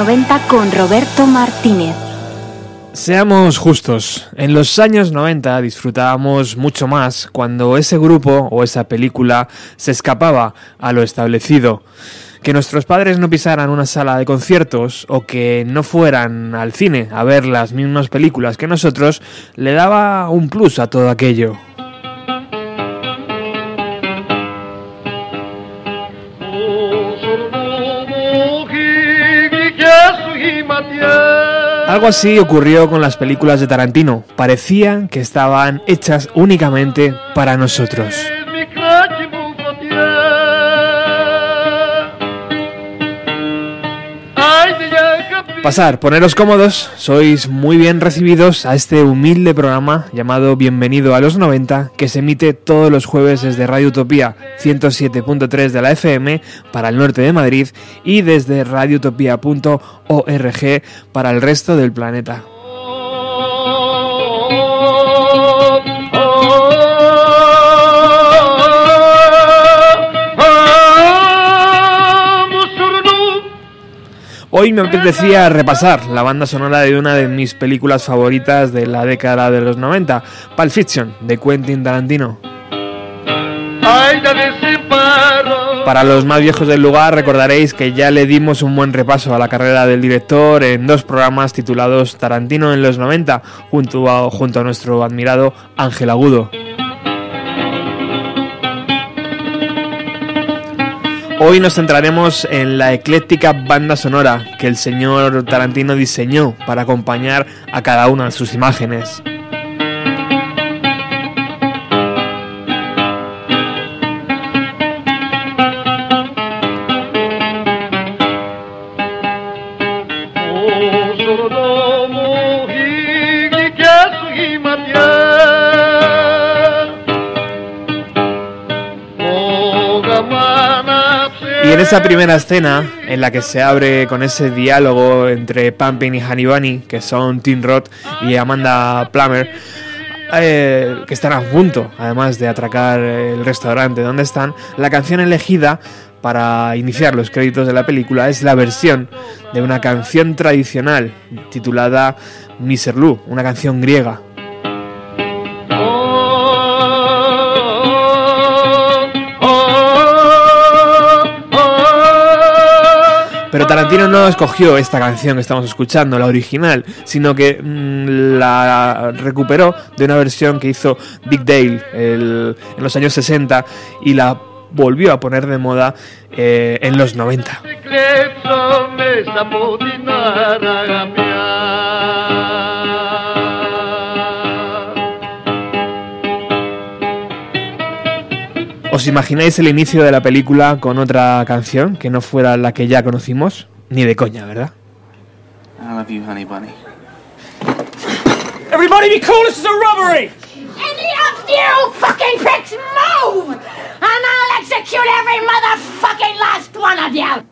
90 con Roberto Martínez. Seamos justos, en los años 90 disfrutábamos mucho más cuando ese grupo o esa película se escapaba a lo establecido. Que nuestros padres no pisaran una sala de conciertos o que no fueran al cine a ver las mismas películas que nosotros le daba un plus a todo aquello. Algo así ocurrió con las películas de Tarantino. Parecían que estaban hechas únicamente para nosotros. Pasar, poneros cómodos, sois muy bien recibidos a este humilde programa llamado Bienvenido a los 90 que se emite todos los jueves desde Radio Utopía 107.3 de la FM para el norte de Madrid y desde radioutopía.org para el resto del planeta. Hoy me apetecía repasar la banda sonora de una de mis películas favoritas de la década de los 90, Pulp Fiction, de Quentin Tarantino. Para los más viejos del lugar recordaréis que ya le dimos un buen repaso a la carrera del director en dos programas titulados Tarantino en los 90 junto a, junto a nuestro admirado Ángel Agudo. Hoy nos centraremos en la ecléctica banda sonora que el señor Tarantino diseñó para acompañar a cada una de sus imágenes. Esa primera escena en la que se abre con ese diálogo entre Pumping y Bunny, que son Tim Roth y Amanda Plummer, eh, que están a punto, además de atracar el restaurante donde están, la canción elegida para iniciar los créditos de la película es la versión de una canción tradicional titulada Miserlou, una canción griega. Tarantino no escogió esta canción que estamos escuchando, la original, sino que mm, la recuperó de una versión que hizo Big Dale en los años 60 y la volvió a poner de moda eh, en los 90. ¿Os imagináis el inicio de la película con otra canción que no fuera la que ya conocimos? Ni de coña, ¿verdad? I love you, honey bunny. Everybody be cool, this is a robbery! Any of you fucking pricks move! And I'll execute every motherfucking last one of you!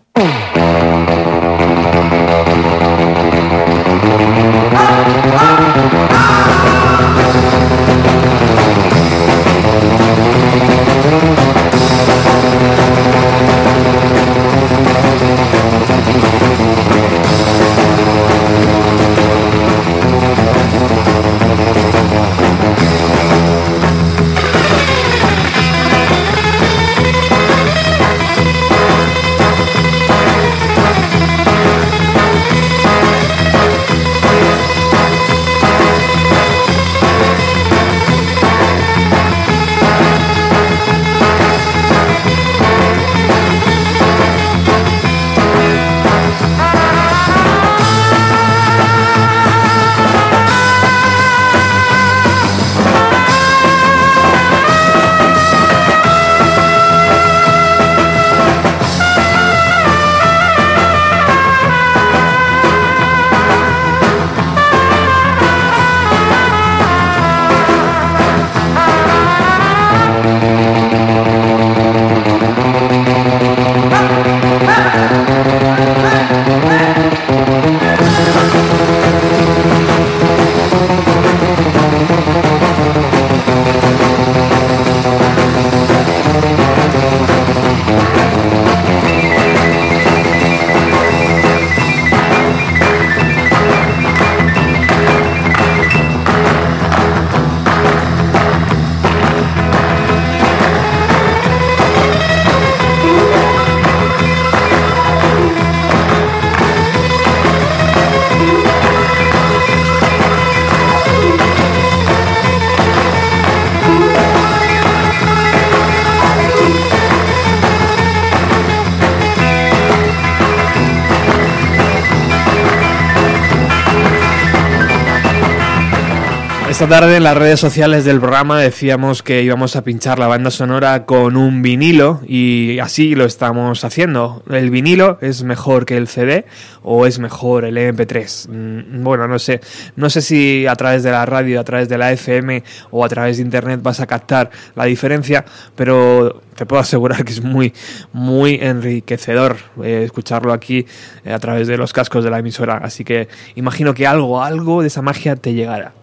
Tarde en las redes sociales del programa decíamos que íbamos a pinchar la banda sonora con un vinilo y así lo estamos haciendo. ¿El vinilo es mejor que el CD o es mejor el MP3? Mm, bueno, no sé. No sé si a través de la radio, a través de la FM o a través de internet vas a captar la diferencia, pero te puedo asegurar que es muy, muy enriquecedor eh, escucharlo aquí eh, a través de los cascos de la emisora. Así que imagino que algo, algo de esa magia te llegará.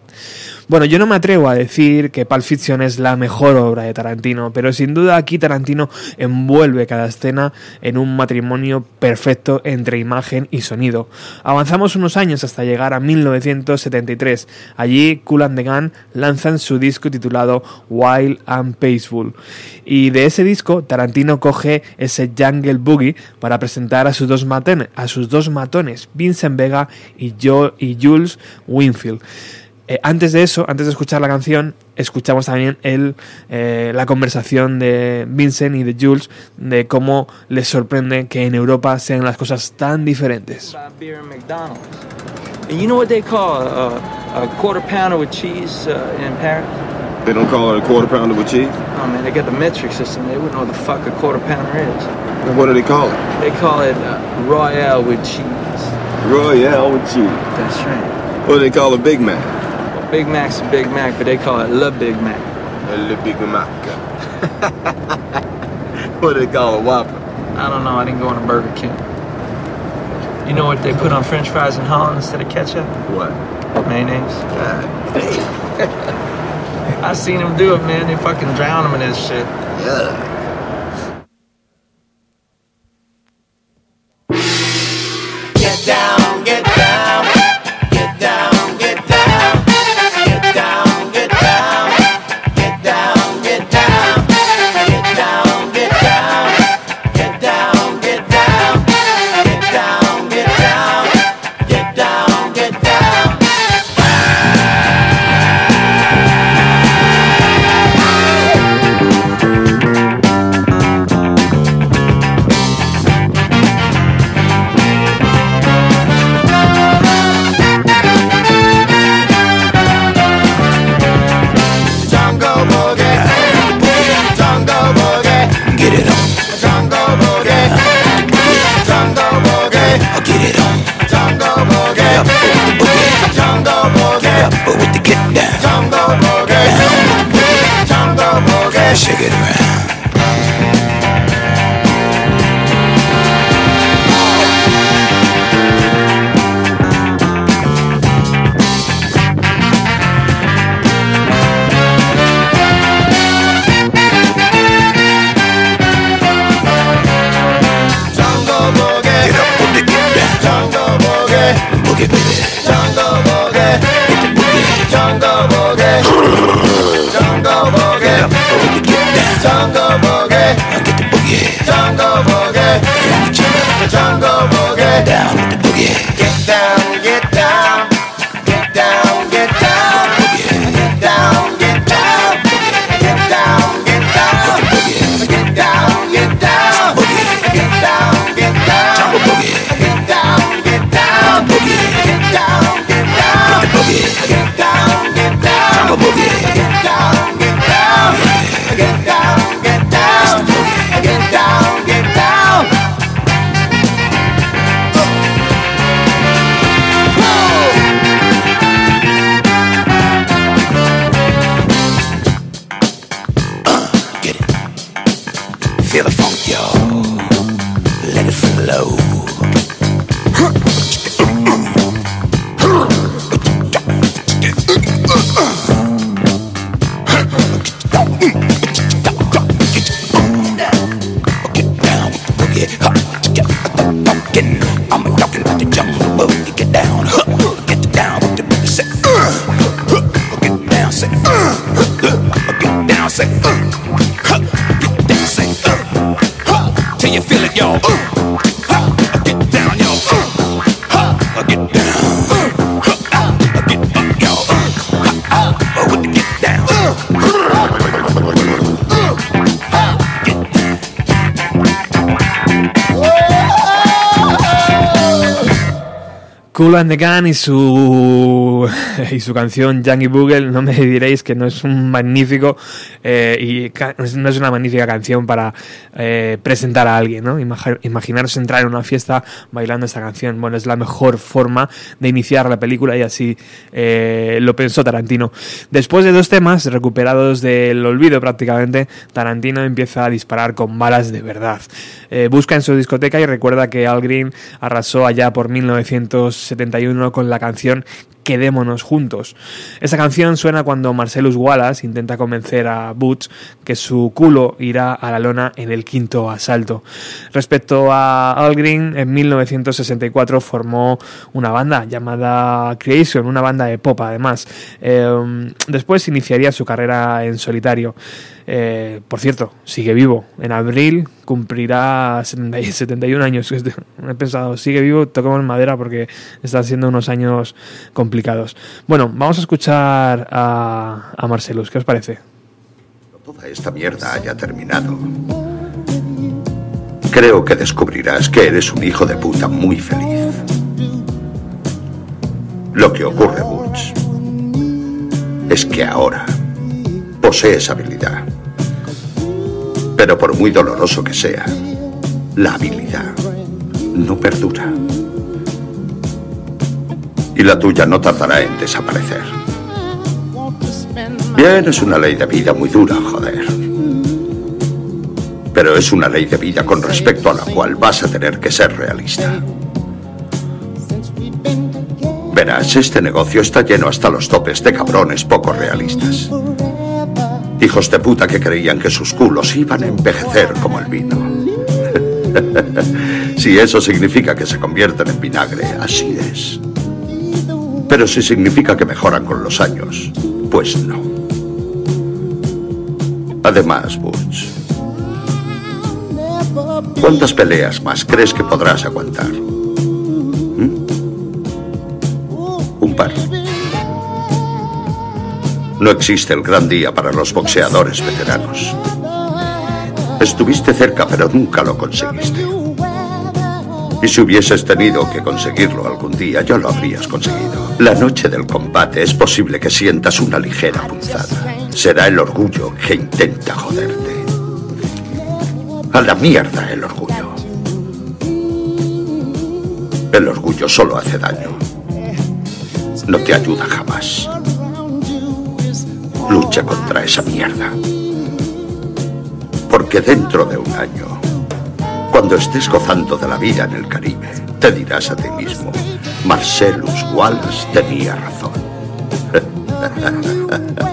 Bueno, yo no me atrevo a decir que Pulp Fiction es la mejor obra de Tarantino, pero sin duda aquí Tarantino envuelve cada escena en un matrimonio perfecto entre imagen y sonido. Avanzamos unos años hasta llegar a 1973. Allí Cool and the Gun lanzan su disco titulado Wild and Peaceful. Y de ese disco Tarantino coge ese Jungle Boogie para presentar a sus dos, matones, a sus dos matones, Vincent Vega y, y Jules Winfield. Eh, antes de eso, antes de escuchar la canción, escuchamos también el, eh, la conversación de Vincent y de Jules de cómo les sorprende que en Europa sean las cosas tan diferentes. And you know what they call a, a quarter pounder with cheese uh, in Paris? They don't call it a quarter pounder with cheese? Oh man, they got the metric system. They wouldn't know what the fuck a quarter pounder is. And what do they call it? They call it uh, Royale with cheese. Royale with cheese. That's right. What do they call a Big Mac? Big Mac's a Big Mac, but they call it Le Big Mac. Le Big Mac. what do they call a Whopper? I don't know. I didn't go on a Burger King. You know what they put on French fries in Holland instead of ketchup? What? Mayonnaise. God damn. I seen them do it, man. They fucking drown them in this shit. Yeah. Cool and the Gun y su y su canción Junkie Boogle, no me diréis que no es un magnífico eh, y no es una magnífica canción para eh, presentar a alguien, ¿no? Imag- imaginaros entrar en una fiesta bailando esta canción. Bueno, es la mejor forma de iniciar la película y así eh, lo pensó Tarantino. Después de dos temas recuperados del olvido prácticamente, Tarantino empieza a disparar con balas de verdad. Busca en su discoteca y recuerda que Al Green arrasó allá por 1971 con la canción Quedémonos juntos. Esa canción suena cuando Marcellus Wallace intenta convencer a Butch que su culo irá a la lona en el quinto asalto. Respecto a Al Green, en 1964 formó una banda llamada Creation, una banda de pop además. Eh, después iniciaría su carrera en solitario. Eh, por cierto, sigue vivo. En abril cumplirá 70 y 71 años. He pensado, sigue vivo, toquemos madera porque están siendo unos años complicados. Bueno, vamos a escuchar a, a Marcelus. ¿Qué os parece? Toda esta mierda haya terminado. Creo que descubrirás que eres un hijo de puta muy feliz. Lo que ocurre, Butch, es que ahora posees habilidad. Pero por muy doloroso que sea, la habilidad no perdura. Y la tuya no tardará en desaparecer. Es una ley de vida muy dura, joder. Pero es una ley de vida con respecto a la cual vas a tener que ser realista. Verás, este negocio está lleno hasta los topes de cabrones poco realistas. Hijos de puta que creían que sus culos iban a envejecer como el vino. si eso significa que se convierten en vinagre, así es. Pero si significa que mejoran con los años, pues no. Además, Butch, ¿cuántas peleas más crees que podrás aguantar? ¿Mm? Un par. No existe el gran día para los boxeadores veteranos. Estuviste cerca, pero nunca lo conseguiste. Y si hubieses tenido que conseguirlo algún día, ya lo habrías conseguido. La noche del combate es posible que sientas una ligera punzada. Será el orgullo que intenta joderte. A la mierda el orgullo. El orgullo solo hace daño. No te ayuda jamás. Lucha contra esa mierda. Porque dentro de un año, cuando estés gozando de la vida en el Caribe, te dirás a ti mismo, Marcellus Wallace tenía razón.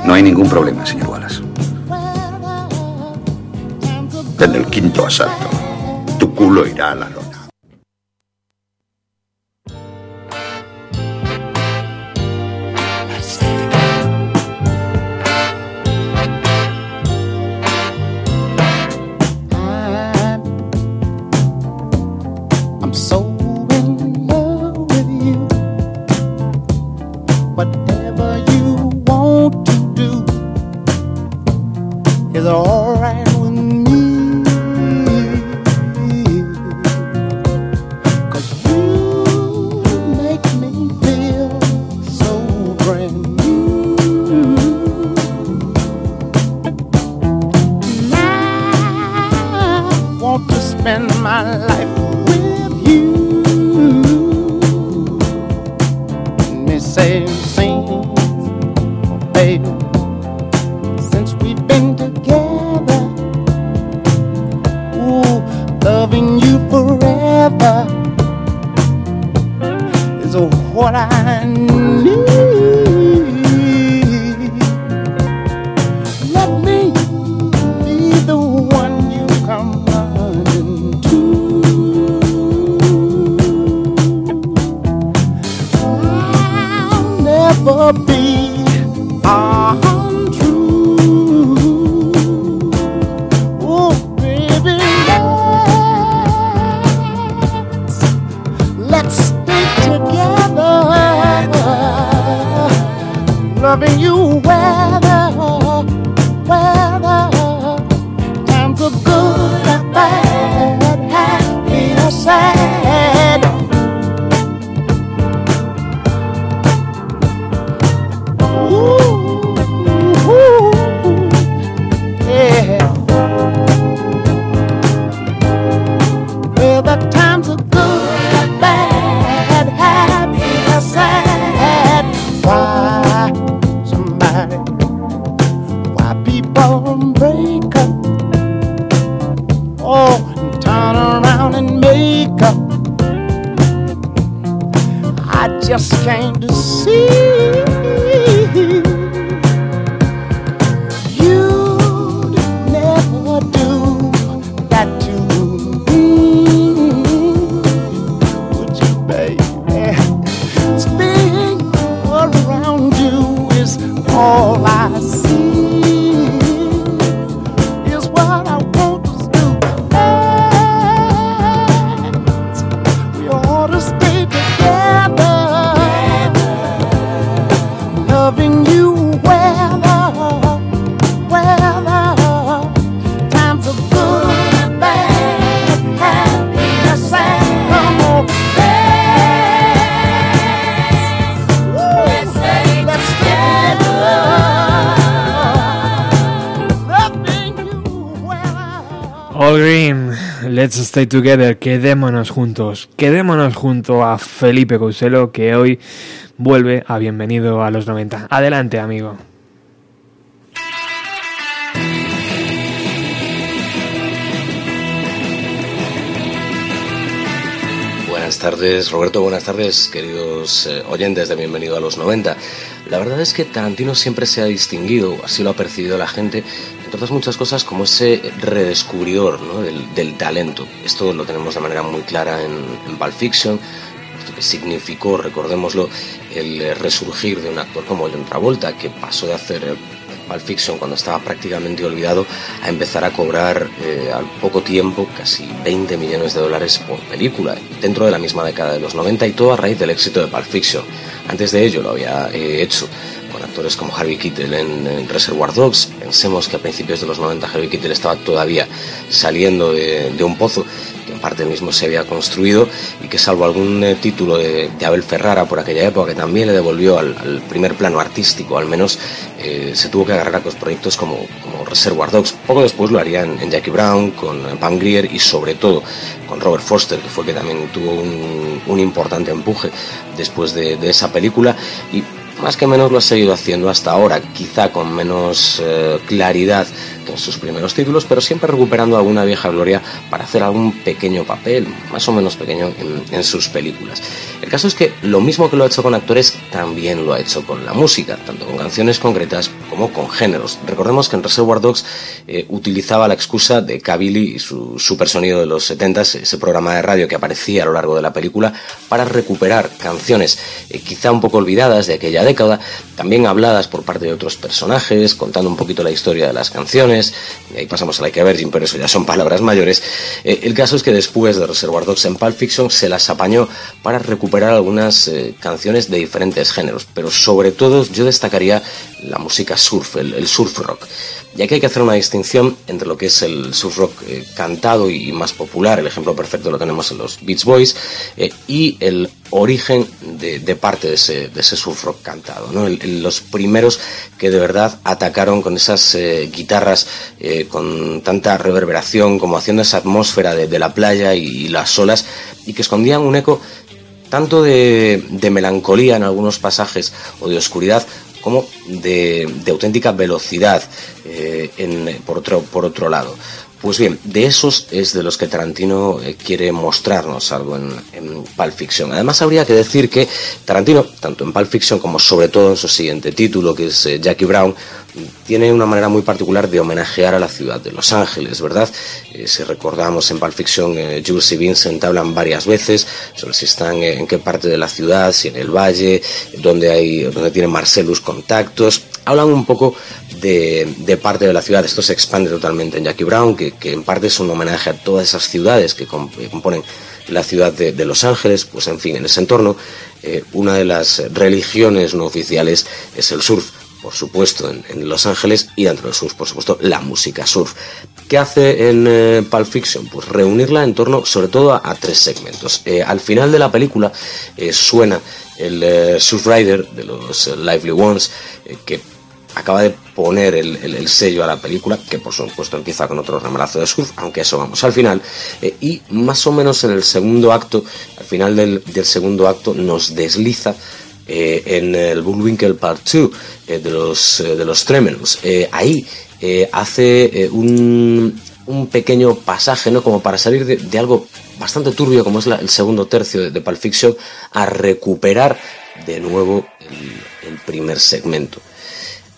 No hay ningún problema, señor Wallace. En el quinto asalto, tu culo irá a la. Spend my life Stay Together, quedémonos juntos, quedémonos junto a Felipe Couselo que hoy vuelve a Bienvenido a los 90. Adelante, amigo. Buenas tardes, Roberto, buenas tardes, queridos eh, oyentes de Bienvenido a los 90. La verdad es que Tarantino siempre se ha distinguido, así lo ha percibido la gente, entre otras muchas cosas, como ese redescubridor del, talento. Esto lo tenemos de manera muy clara en, Pulp Fiction, que significó, recordémoslo, el resurgir de un actor como John Travolta, que pasó de hacer Pulp Fiction cuando estaba prácticamente olvidado a empezar a cobrar eh, al poco tiempo casi 20 millones de dólares por película, dentro de la misma década de los 90 y todo a raíz del éxito de Pulp Fiction. Antes de ello lo había eh, hecho con actores como Harvey Keitel en, en Reservoir Dogs. Pensemos que a principios de los 90 Harvey Keitel estaba todavía saliendo de, de un pozo que en parte mismo se había construido y que salvo algún eh, título de, de Abel Ferrara por aquella época que también le devolvió al, al primer plano artístico, al menos eh, se tuvo que agarrar a proyectos como, como Reservoir Dogs. Poco después lo haría en, en Jackie Brown, con Pam Grier y sobre todo con Robert Foster, que fue que también tuvo un, un importante empuje después de, de esa película y más que menos lo ha seguido haciendo hasta ahora, quizá con menos eh, claridad que en sus primeros títulos, pero siempre recuperando alguna vieja gloria para hacer algún pequeño papel, más o menos pequeño, en, sus películas. El caso es que lo mismo que lo ha hecho con actores, también lo ha hecho con la música, tanto con canciones concretas como con géneros. Recordemos que en Reservoir Dogs eh, utilizaba la excusa de Cabilly y su super sonido de los 70s, ese programa de radio que aparecía a lo largo de la película, para recuperar canciones eh, quizá un poco olvidadas de aquella década, también habladas por parte de otros personajes, contando un poquito la historia de las canciones, y ahí pasamos a Like a Virgin, pero eso ya son palabras mayores. Eh, el caso es que después de Reservoir Dogs en Pulp Fiction se las apañó para recuperar algunas eh, canciones de diferentes géneros, pero sobre todo yo destacaría la música surf, el, surf rock. Y aquí hay que hacer una distinción entre lo que es el surf rock eh, cantado y más popular, el ejemplo perfecto lo tenemos en los Beach Boys, eh, y el origen de, parte de ese, surf rock cantado. los primeros que de verdad atacaron con esas eh, guitarras con tanta reverberación, como haciendo esa atmósfera de, la playa y, las olas, y que escondían un eco tanto de melancolía en algunos pasajes o de oscuridad, como de, auténtica velocidad eh, en, por, otro, por otro lado. Pues bien, de esos es de los que Tarantino eh, quiere mostrarnos algo en, en, Pulp Fiction. Además, habría que decir que Tarantino, tanto en Pulp Fiction como sobre todo en su siguiente título, que es eh, Jackie Brown, tiene una manera muy particular de homenajear a la ciudad de Los Ángeles, ¿verdad? Eh, si recordamos en Pulp Fiction, eh, Jules y Vincent hablan varias veces sobre si están eh, en qué parte de la ciudad, si en el valle, donde, hay, donde tiene Marcellus contactos. Hablan un poco de, parte de la ciudad. Esto se expande totalmente en Jackie Brown, que, en parte es un homenaje a todas esas ciudades que componen la ciudad de, de, Los Ángeles, pues en fin, en ese entorno, eh, una de las religiones no oficiales es el surf, por supuesto, en, Los Ángeles y dentro del surf, por supuesto, la música surf. ¿Qué hace en eh, Pulp Fiction? Pues reunirla en torno, sobre todo, a, tres segmentos. Eh, al final de la película eh, suena el Surf Rider de los Lively Ones, que acaba de poner el, el, el, sello a la película, que por supuesto empieza con otro remalazo de surf, aunque eso vamos al final, eh, y más o menos en el segundo acto, al final del segundo acto, nos desliza eh, en el Bullwinkle Part 2 eh, de los, de los Tremens. ahí hace un un pequeño pasaje, ¿no? Como para salir de, algo bastante turbio como es el segundo tercio de, de, Pulp Fiction a recuperar de nuevo el primer segmento.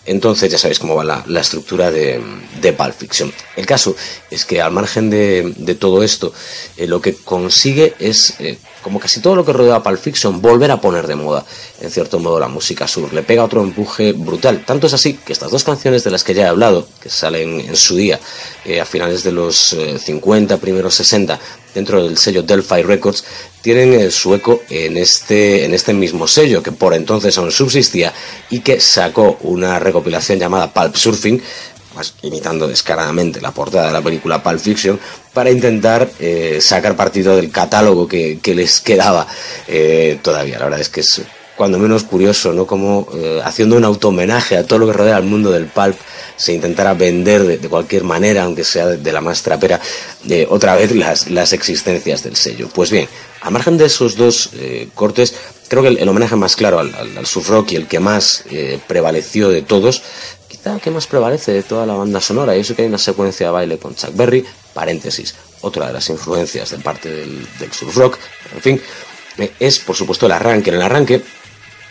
Entonces ya sabéis cómo va la, estructura de, de, Pulp Fiction. El caso es que al margen de, todo esto, eh, lo que consigue es, eh, como casi todo lo que rodea a Pulp Fiction, volver a poner de moda, en cierto modo, la música sur. Le pega otro empuje brutal. Tanto es así que estas dos canciones de las que ya he hablado, que salen en su día, eh, a finales de los 50, primeros 60, dentro del sello Delphi Records, tienen su eco en este, en este mismo sello, que por entonces aún subsistía y que sacó una recopilación llamada Pulp Surfing, pues, imitando descaradamente la portada de la película Pulp Fiction, para intentar eh, sacar partido del catálogo que, les quedaba eh, todavía. La verdad es que es cuando menos curioso, ¿no? Como eh, haciendo un auto-homenaje a todo lo que rodea al mundo del pulp se intentara vender de, cualquier manera, aunque sea de, la más trapera, eh, otra vez las, las, existencias del sello. Pues bien, a margen de esos dos cortes, creo que el, homenaje más claro al, al, rock y el que más prevaleció de todos, que más prevalece de toda la banda sonora, y eso que hay una secuencia de baile con Chuck Berry, paréntesis, otra de las influencias de parte del, del surf rock, en fin, es por supuesto el arranque. En el arranque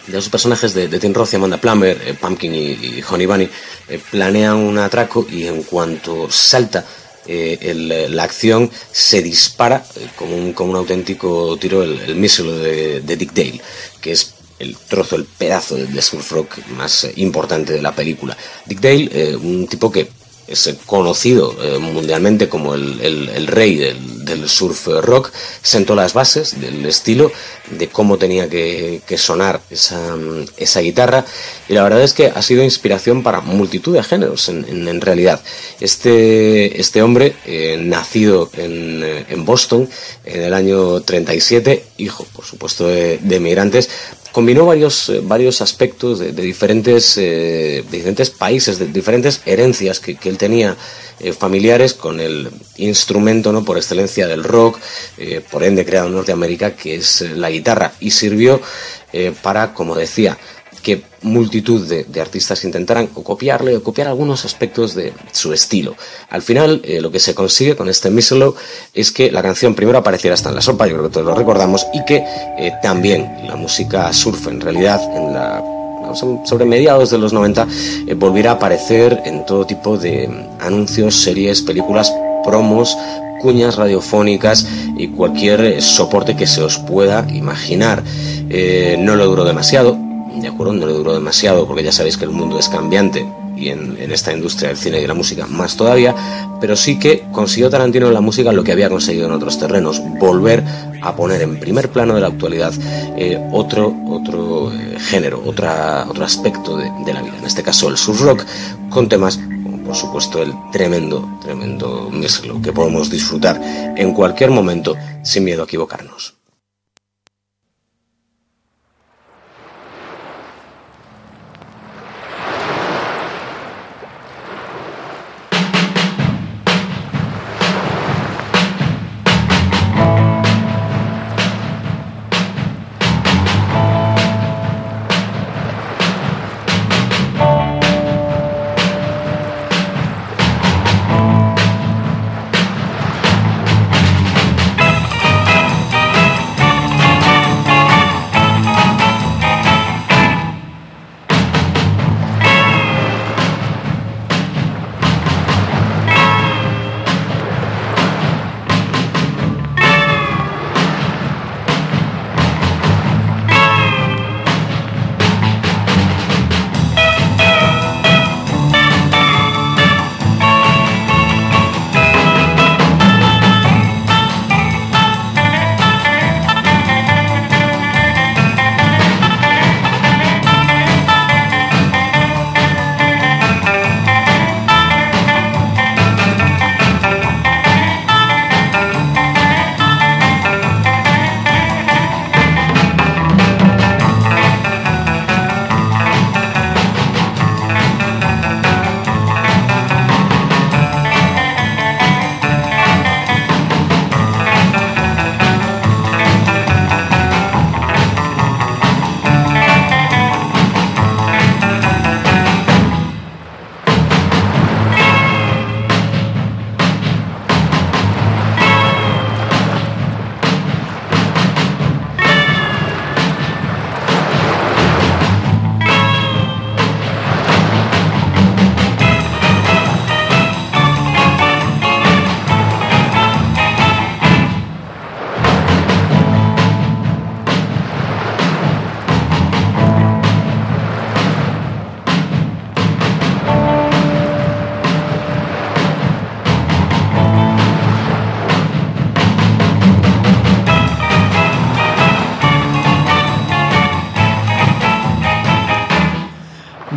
de los personajes de, de Tim Roth y Amanda Plummer, eh, Pumpkin y, Honey Bunny, eh, planean un atraco y en cuanto salta eh, la acción se dispara como, un, como un auténtico tiro el, el de, Dick Dale, que es el trozo, el pedazo de, surf rock más importante de la película. Dick Dale, un tipo que es conocido eh, mundialmente como el, rey del, surf rock, sentó las bases del estilo, de cómo tenía que, sonar esa, guitarra, y la verdad es que ha sido inspiración para multitud de géneros en, realidad. Este, este hombre, eh, nacido en, Boston en el año 37, hijo, por supuesto, de, de emigrantes, combinó varios, eh, varios aspectos de, diferentes, eh, diferentes países, de diferentes herencias que, él tenía eh, familiares con el instrumento ¿no? por excelencia del rock, por ende creado en Norteamérica, que es la guitarra, y sirvió para, como decía, que multitud de, artistas intentaran copiarle o copiar algunos aspectos de su estilo. Al final, eh, lo que se consigue con este Mislow es que la canción primero apareciera hasta en la sopa, yo creo que todos lo recordamos, y que eh, también la música surf en realidad en la sobre mediados de los 90 eh, volviera a aparecer en todo tipo de anuncios, series, películas, promos, cuñas radiofónicas y cualquier soporte que se os pueda imaginar. no lo duró demasiado, de acuerdo, no le duró demasiado porque ya sabéis que el mundo es cambiante y en, esta industria del cine y de la música más todavía, pero sí que consiguió Tarantino en la música lo que había conseguido en otros terrenos, volver a poner en primer plano de la actualidad eh, otro, otro eh, género, otra, otro aspecto de, la vida, en este caso el surf rock, con temas por supuesto el tremendo, tremendo mezclo que podemos disfrutar en cualquier momento sin miedo a equivocarnos.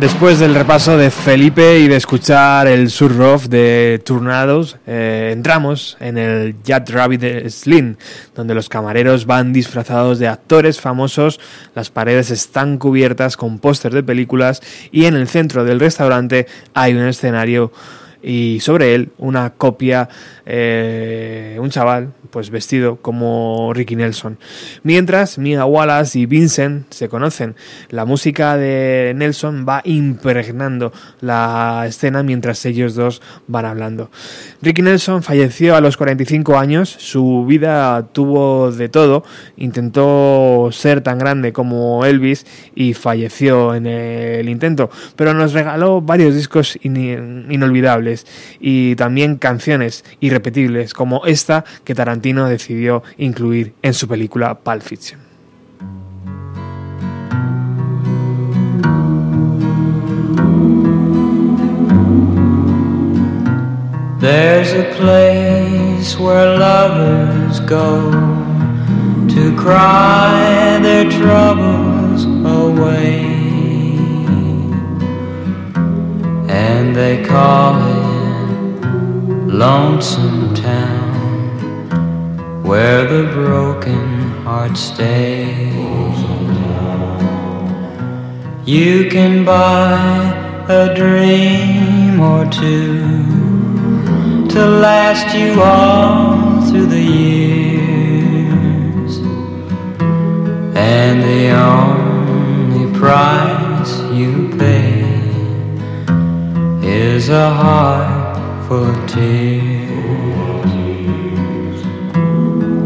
Después del repaso de Felipe y de escuchar el surrof de Tornados, eh, entramos en el Jet Rabbit Slim, donde los camareros van disfrazados de actores famosos, las paredes están cubiertas con pósters de películas y en el centro del restaurante hay un escenario y sobre él una copia, eh, un chaval pues vestido como Ricky Nelson. Mientras Mia Wallace y Vincent se conocen, la música de Nelson va impregnando la escena mientras ellos dos van hablando. Ricky Nelson falleció a los 45 años, su vida tuvo de todo, intentó ser tan grande como Elvis y falleció en el intento, pero nos regaló varios discos inolvidables y también canciones irrepetibles como esta que Tarantino decidió incluir en su película Pulp Fiction. Lonesome Town where the broken heart stays. You can buy a dream or two to last you all through the years, and the only price you pay is a heart tears.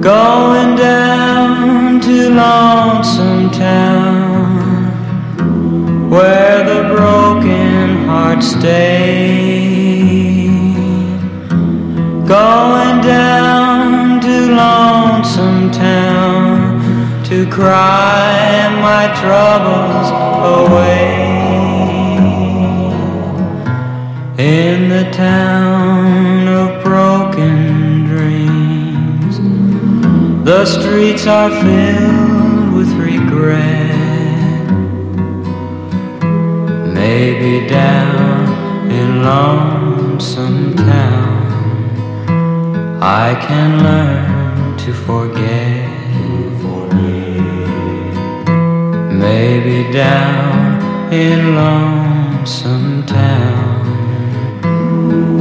Going down to Lonesome Town Where the broken hearts stay Going down to Lonesome Town To cry my troubles away In the town of broken dreams, the streets are filled with regret. Maybe down in Lonesome Town, I can learn to forget. Maybe down in Lonesome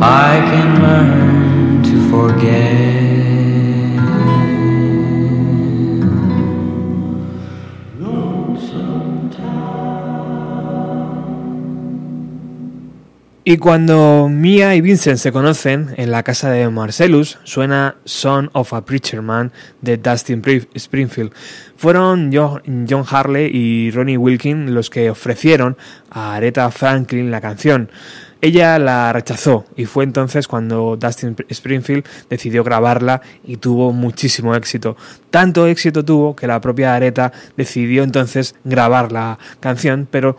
I can learn to forget. Y cuando Mia y Vincent se conocen en la casa de Marcellus, suena Son of a Preacher Man de Dustin Springfield. Fueron John Harley y Ronnie Wilkin los que ofrecieron a Aretha Franklin la canción. Ella la rechazó y fue entonces cuando Dustin Springfield decidió grabarla y tuvo muchísimo éxito. Tanto éxito tuvo que la propia Aretha decidió entonces grabar la canción, pero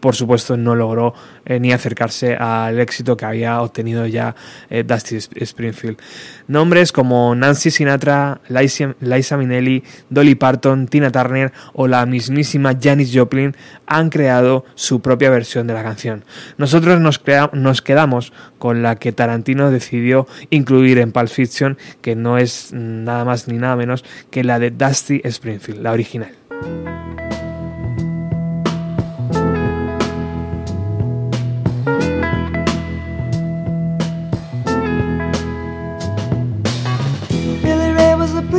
por supuesto no logró eh, ni acercarse al éxito que había obtenido ya eh, Dusty Springfield. Nombres como Nancy Sinatra, Liza, Minnelli, Dolly Parton, Tina Turner o la mismísima Janis Joplin han creado su propia versión de la canción. Nosotros nos, nos quedamos con la que Tarantino decidió incluir en Pulp Fiction, que no es nada más ni nada menos que la de Dusty Springfield, la original.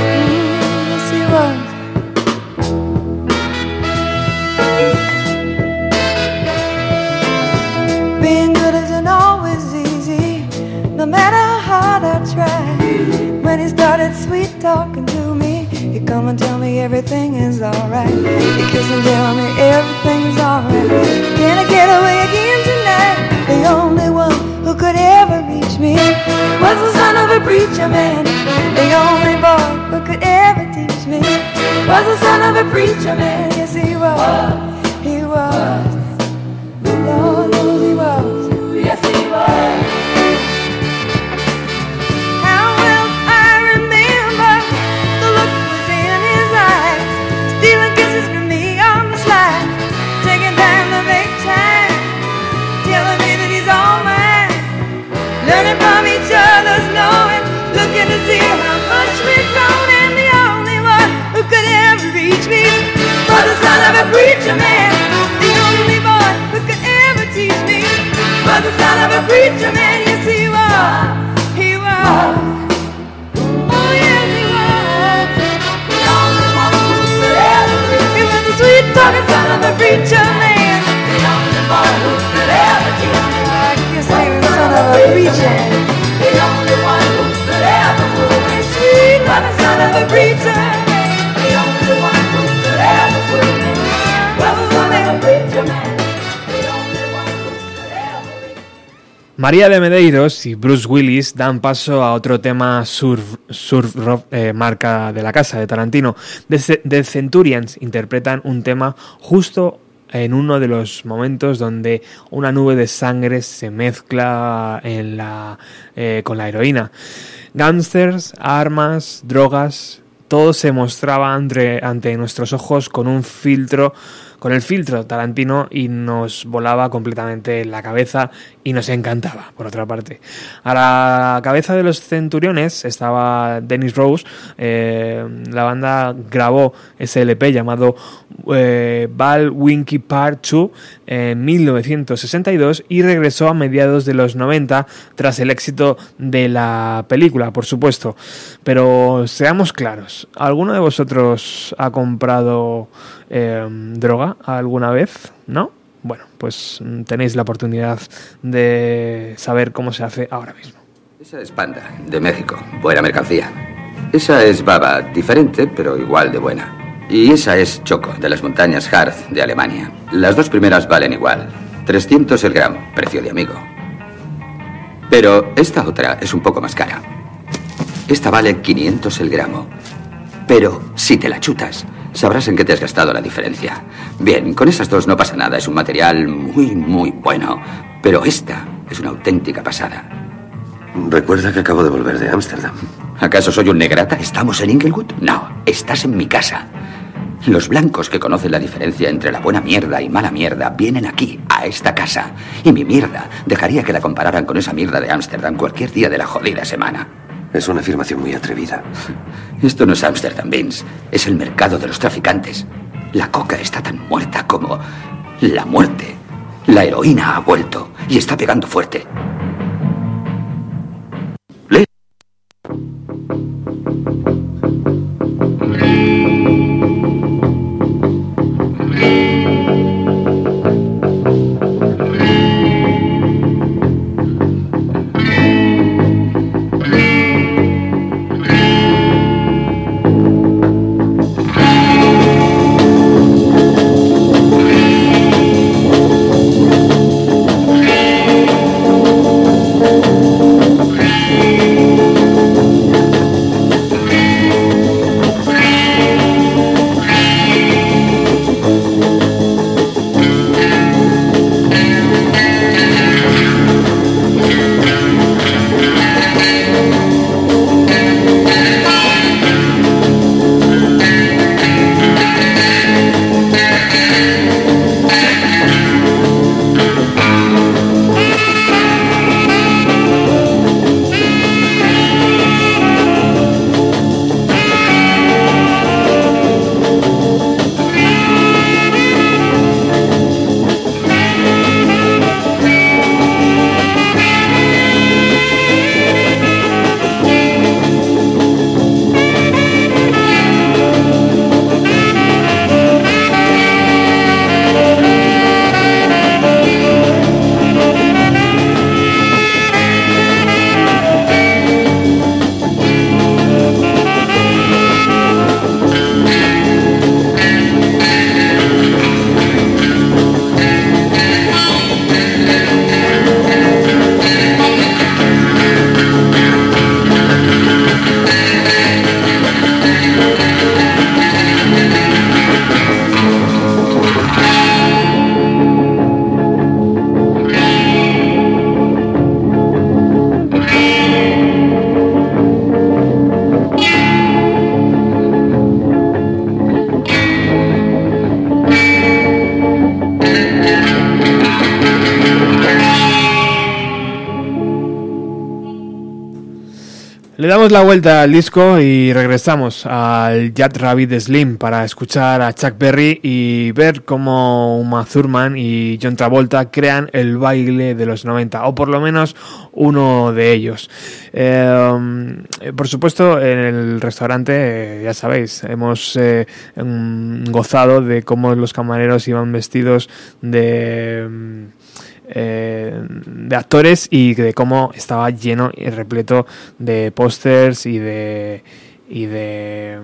Yes. Being good isn't always easy, no matter how hard I try. When he started sweet talking to me, he'd come and tell me everything is alright. He'd kiss and tell me everything's alright. Can I get away again tonight? The only one people could ever reach me was the son of a preacher man, the only boy who could ever teach me was the son of a preacher man. Yes, he was, he was, Lord, yes, he was. Son of a preacher man, the only boy who could ever teach me was the son of a preacher man. Yes, he was. He was. Oh, yes, he was. The only one who could ever reach He was the sweet talking son of a preacher man. The only boy who could ever teach me. I guess he was the son of a preacher. The María de Medeiros y Bruce Willis dan paso a otro tema surf, surf eh, marca de la casa de Tarantino. The, Centurions interpretan un tema justo en uno de los momentos donde una nube de sangre se mezcla en la, eh, con la heroína. Gangsters, armas, drogas, todo se mostraba ante nuestros ojos con un filtro con el filtro Tarantino y nos volaba completamente la cabeza y nos encantaba, por otra parte. A la cabeza de los centuriones estaba Dennis Rose, eh, la banda grabó ese LP llamado eh, Val Winky Part 2 en 1962 y regresó a mediados de los 90 tras el éxito de la película, por supuesto. Pero seamos claros, ¿alguno de vosotros ha comprado eh, droga alguna vez? ¿No? Bueno, pues tenéis la oportunidad de saber cómo se hace ahora mismo. Esa es Panda, de México. Buena mercancía. Esa es Baba, diferente, pero igual de buena. Y esa es Choco, de las montañas Harz, de Alemania. Las dos primeras valen igual. 300 el gramo, precio de amigo. Pero esta otra es un poco más cara. Esta vale 500 el gramo. Pero si te la chutas, sabrás en qué te has gastado la diferencia. Bien, con esas dos no pasa nada, es un material muy, muy bueno. Pero esta es una auténtica pasada. Recuerda que acabo de volver de Ámsterdam. ¿Acaso soy un negrata? ¿Estamos en Inglewood? No, estás en mi casa. Los blancos que conocen la diferencia entre la buena mierda y mala mierda vienen aquí, a esta casa. Y mi mierda dejaría que la compararan con esa mierda de Ámsterdam cualquier día de la jodida semana. Es una afirmación muy atrevida. Esto no es Ámsterdam, Vince. Es el mercado de los traficantes. La coca está tan muerta como la muerte. La heroína ha vuelto y está pegando fuerte. La vuelta al disco y regresamos al Jad Rabbit Slim para escuchar a Chuck Berry y ver cómo Uma Thurman y John Travolta crean el baile de los 90, o por lo menos uno de ellos. Eh, por supuesto, en el restaurante, eh, ya sabéis, hemos eh, mm, gozado de cómo los camareros iban vestidos de eh, de actores y de cómo estaba lleno y repleto de pósters y de y de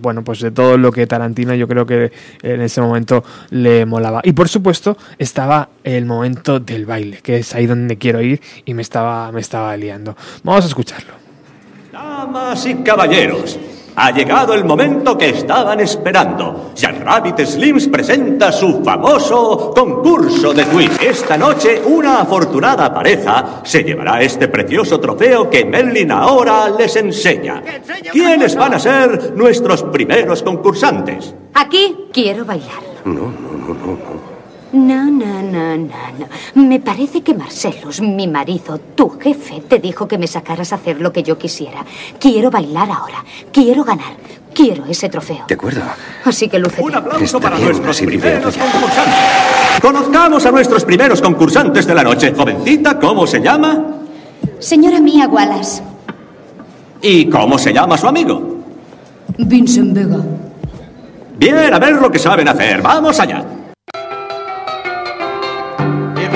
bueno pues de todo lo que Tarantino yo creo que en ese momento le molaba. Y por supuesto estaba el momento del baile que es ahí donde quiero ir y me estaba me estaba liando. Vamos a escucharlo. Damas y caballeros, ha llegado el momento que estaban esperando. Jack Rabbit Slims presenta su famoso concurso de quiz. Esta noche, una afortunada pareja se llevará este precioso trofeo que Merlin ahora les enseña. ¿Quiénes van a ser nuestros primeros concursantes? Aquí quiero bailar. No, no, no, no, no. No, no, no, no, no. Me parece que Marcelus, mi marido, tu jefe, te dijo que me sacaras a hacer lo que yo quisiera. Quiero bailar ahora. Quiero ganar. Quiero ese trofeo. De acuerdo. Así que luce. Un aplauso Está para bien, nuestros primeros concursantes. Conozcamos a nuestros primeros concursantes de la noche. Jovencita, ¿cómo se llama? Señora Mía Wallace. ¿Y cómo se llama su amigo? Vincent Vega. Bien, a ver lo que saben hacer. Vamos allá.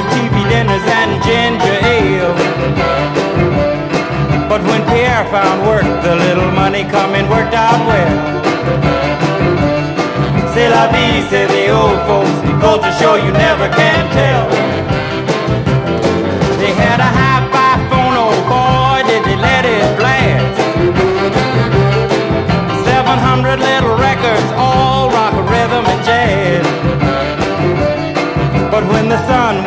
With TV dinners and ginger ale. But when Pierre found work, the little money coming worked out well. C'est la vie, say the old folks. Goes to show you never can tell. They had a hi-fi phone, oh boy, did they let it blast. 700 little records, all rock, rhythm, and jazz. But when the sun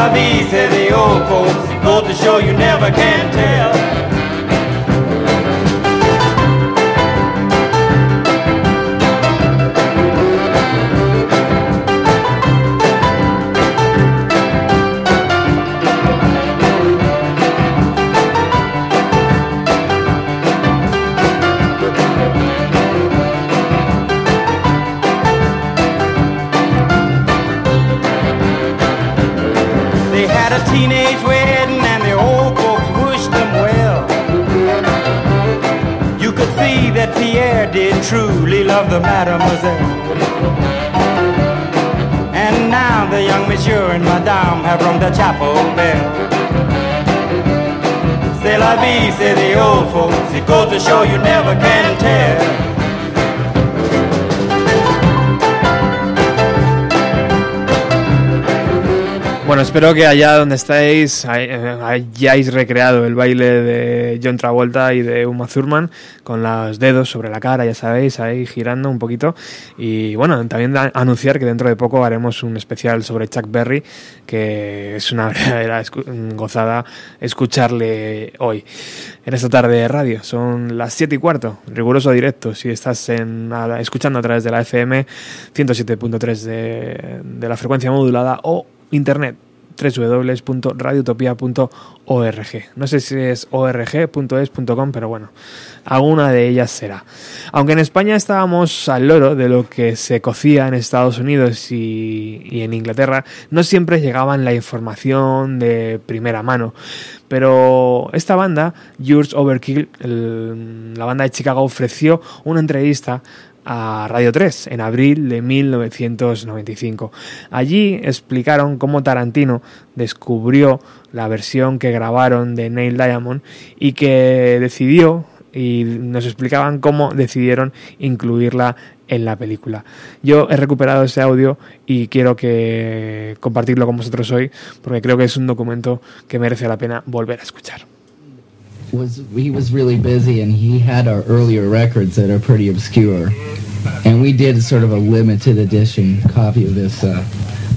Say the old folks. Go to show you never can tell. Chapel bell. C'est la vie, say the old folks. It goes to show you never can tell. Bueno, espero que allá donde estáis eh, hayáis recreado el baile de John Travolta y de Uma Thurman con los dedos sobre la cara, ya sabéis, ahí girando un poquito. Y bueno, también anunciar que dentro de poco haremos un especial sobre Chuck Berry, que es una verdadera gozada escucharle hoy. En esta tarde de radio, son las 7 y cuarto, riguroso directo, si estás en, escuchando a través de la FM 107.3 de, de la frecuencia modulada o internet www.radiotopia.org. No sé si es org.es.com, pero bueno, alguna de ellas será. Aunque en España estábamos al loro de lo que se cocía en Estados Unidos y, en Inglaterra, no siempre llegaban la información de primera mano. Pero esta banda, Yours Overkill, la banda de Chicago, ofreció una entrevista a Radio 3 en abril de 1995. Allí explicaron cómo Tarantino descubrió la versión que grabaron de Neil Diamond y que decidió y nos explicaban cómo decidieron incluirla en la película. Yo he recuperado ese audio y quiero que compartirlo con vosotros hoy porque creo que es un documento que merece la pena volver a escuchar. Was he was really busy and he had our earlier records that are pretty obscure. And we did sort of a limited edition copy of this uh,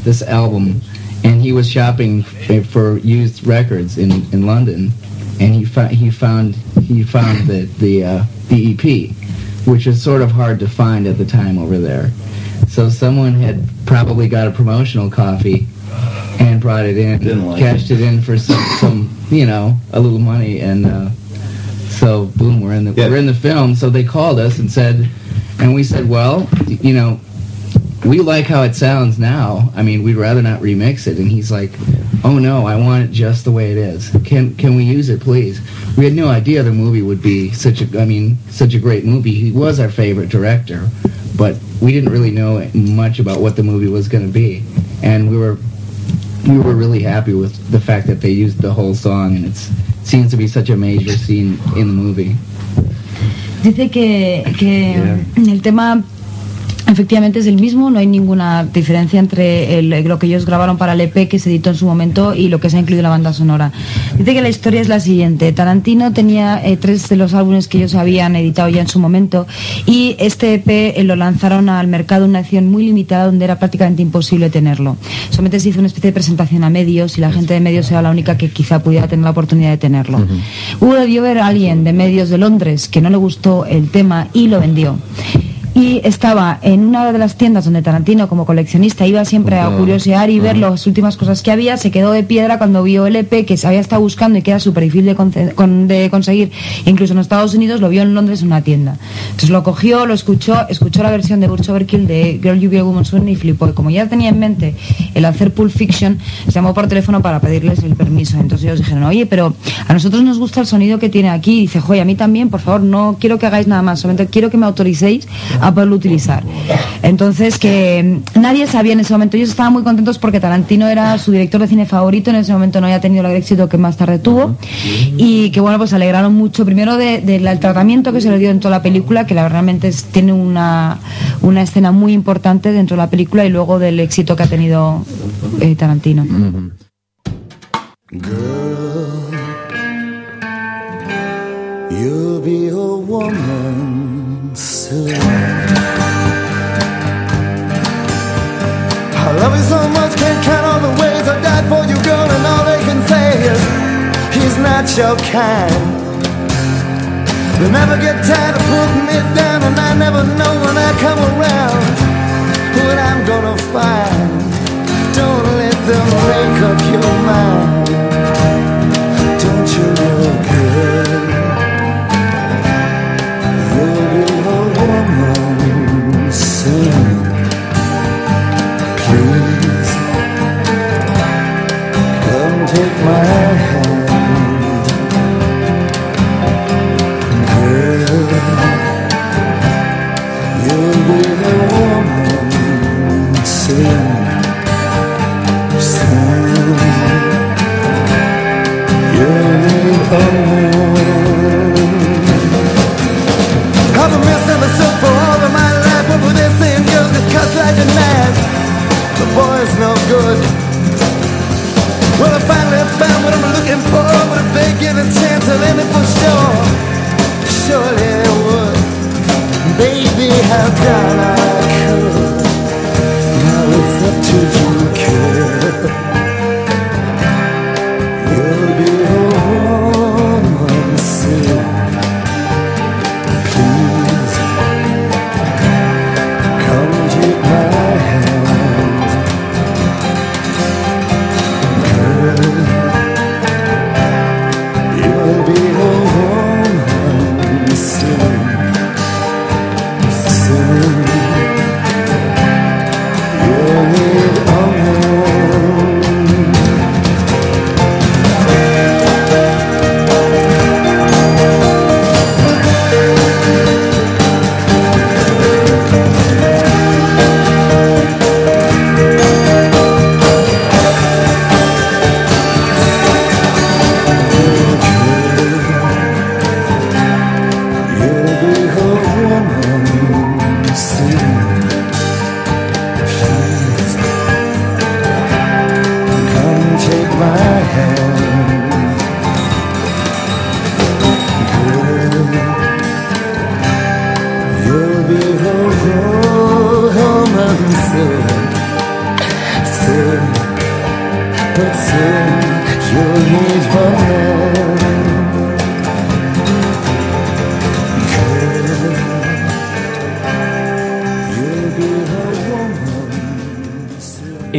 this album. And he was shopping for used records in, in London. And he found he found he found the the uh, the EP which was sort of hard to find at the time over there. So someone had probably got a promotional copy and brought it in, cashed it in for some, some, you know, a little money, and uh, so boom, we're in the we're in the film. So they called us and said, and we said, well, you know, we like how it sounds now. I mean, we'd rather not remix it. And he's like, oh no, I want it just the way it is. Can can we use it, please? We had no idea the movie would be such a, I mean, such a great movie. He was our favorite director, but we didn't really know much about what the movie was going to be, and we were we were really happy with the fact that they used the whole song, and it seems to be such a major scene in the movie. Dice que, que el tema efectivamente es el mismo, no hay ninguna diferencia entre el- lo que ellos grabaron para el EP que se editó en su momento y lo que se ha incluido en la banda sonora. Dice que la historia es la siguiente. Tarantino tenía eh, tres de los álbumes que ellos habían editado ya en su momento y este EP eh, lo lanzaron al mercado en una edición muy limitada donde era prácticamente imposible tenerlo. Solamente se hizo una especie de presentación a medios y la gente de medios era la única que quizá pudiera tener la oportunidad de tenerlo. Hubo debió ver a alguien de medios de Londres que no le gustó el tema y lo vendió. Y estaba en una de las tiendas donde Tarantino, como coleccionista, iba siempre a curiosear y ver las últimas cosas que había. Se quedó de piedra cuando vio el EP que se había estado buscando y que era súper difícil de, conce- con- de conseguir. Incluso en Estados Unidos lo vio en Londres en una tienda. Entonces lo cogió, lo escuchó, escuchó la versión de Butch Overkill de Girl You Be a Woman Soon y flipó. Y como ya tenía en mente el hacer Pulp Fiction, se llamó por teléfono para pedirles el permiso. Entonces ellos dijeron, oye, pero a nosotros nos gusta el sonido que tiene aquí. Y dice, joder, a mí también, por favor, no quiero que hagáis nada más, solamente quiero que me autoricéis a poderlo utilizar. Entonces que nadie sabía en ese momento. Ellos estaban muy contentos porque Tarantino era su director de cine favorito, en ese momento no había tenido el éxito que más tarde tuvo. Y que bueno, pues alegraron mucho, primero de- del tratamiento que se le dio en toda la película, que la realmente es- tiene una, una escena muy importante dentro de la película y luego del éxito que ha tenido eh, Tarantino. I love you so much, can't count all the ways I died for you, girl, and all they can say is he's not your kind. They never get tired of putting me down, and I never know when I come around what I'm gonna find. Don't let them make up your mind.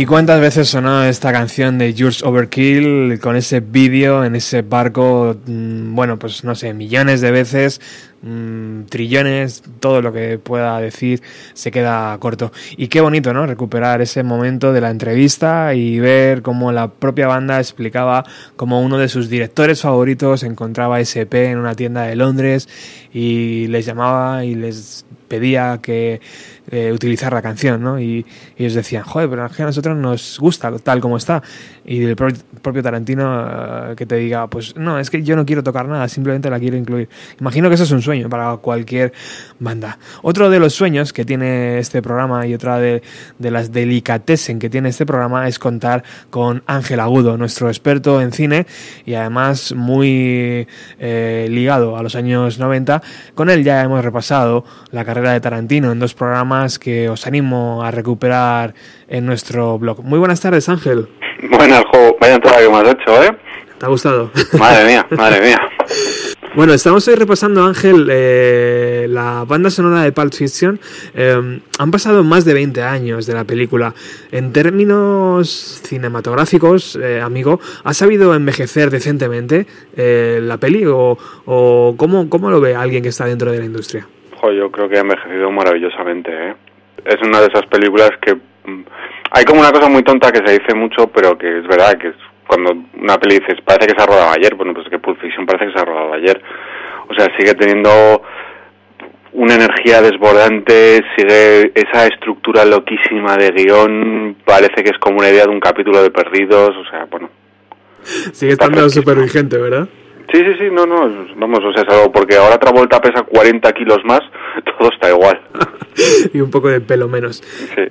¿Y cuántas veces sonó esta canción de George Overkill con ese vídeo en ese barco? mm, Bueno, pues no sé, millones de veces, mm, trillones, todo lo que pueda decir se queda corto. Y qué bonito, ¿no? Recuperar ese momento de la entrevista y ver cómo la propia banda explicaba cómo uno de sus directores favoritos encontraba SP en una tienda de Londres y les llamaba y les pedía que eh, utilizar la canción, ¿no? Y, ellos decían, joder, pero a nosotros nos gusta tal como está. Y el pro- propio Tarantino eh, que te diga, pues no, es que yo no quiero tocar nada, simplemente la quiero incluir. Imagino que eso es un sueño para cualquier banda. Otro de los sueños que tiene este programa y otra de, de las delicatessen que tiene este programa es contar con Ángel Agudo, nuestro experto en cine y además muy eh, ligado a los años 90. Con él ya hemos repasado la carrera de Tarantino en dos programas que os animo a recuperar en nuestro blog. Muy buenas tardes, Ángel. Buenas, jo, vaya entrada que me has hecho, ¿eh? ¿Te ha gustado? Madre mía, madre mía. Bueno, estamos hoy repasando, Ángel, eh, la banda sonora de Pulp Fiction. Eh, han pasado más de 20 años de la película. En términos cinematográficos, eh, amigo, ¿ha sabido envejecer decentemente eh, la peli o, o cómo, cómo lo ve alguien que está dentro de la industria? Yo creo que ha envejecido maravillosamente, ¿eh? Es una de esas películas que... mm, Hay como una cosa muy tonta que se dice mucho, pero que es verdad, que es cuando una peli dices, parece que se ha rodado ayer, bueno, pues que Pulp Fiction parece que se ha rodado ayer. O sea, sigue teniendo una energía desbordante, sigue esa estructura loquísima de guion, parece que es como una idea de un capítulo de Perdidos, o sea, bueno, Sigue estando súper vigente, ¿verdad? Sí, sí, sí, no, no, vamos, o sea, es algo porque ahora Travolta pesa 40 kilos más, todo está igual. y un poco de pelo menos.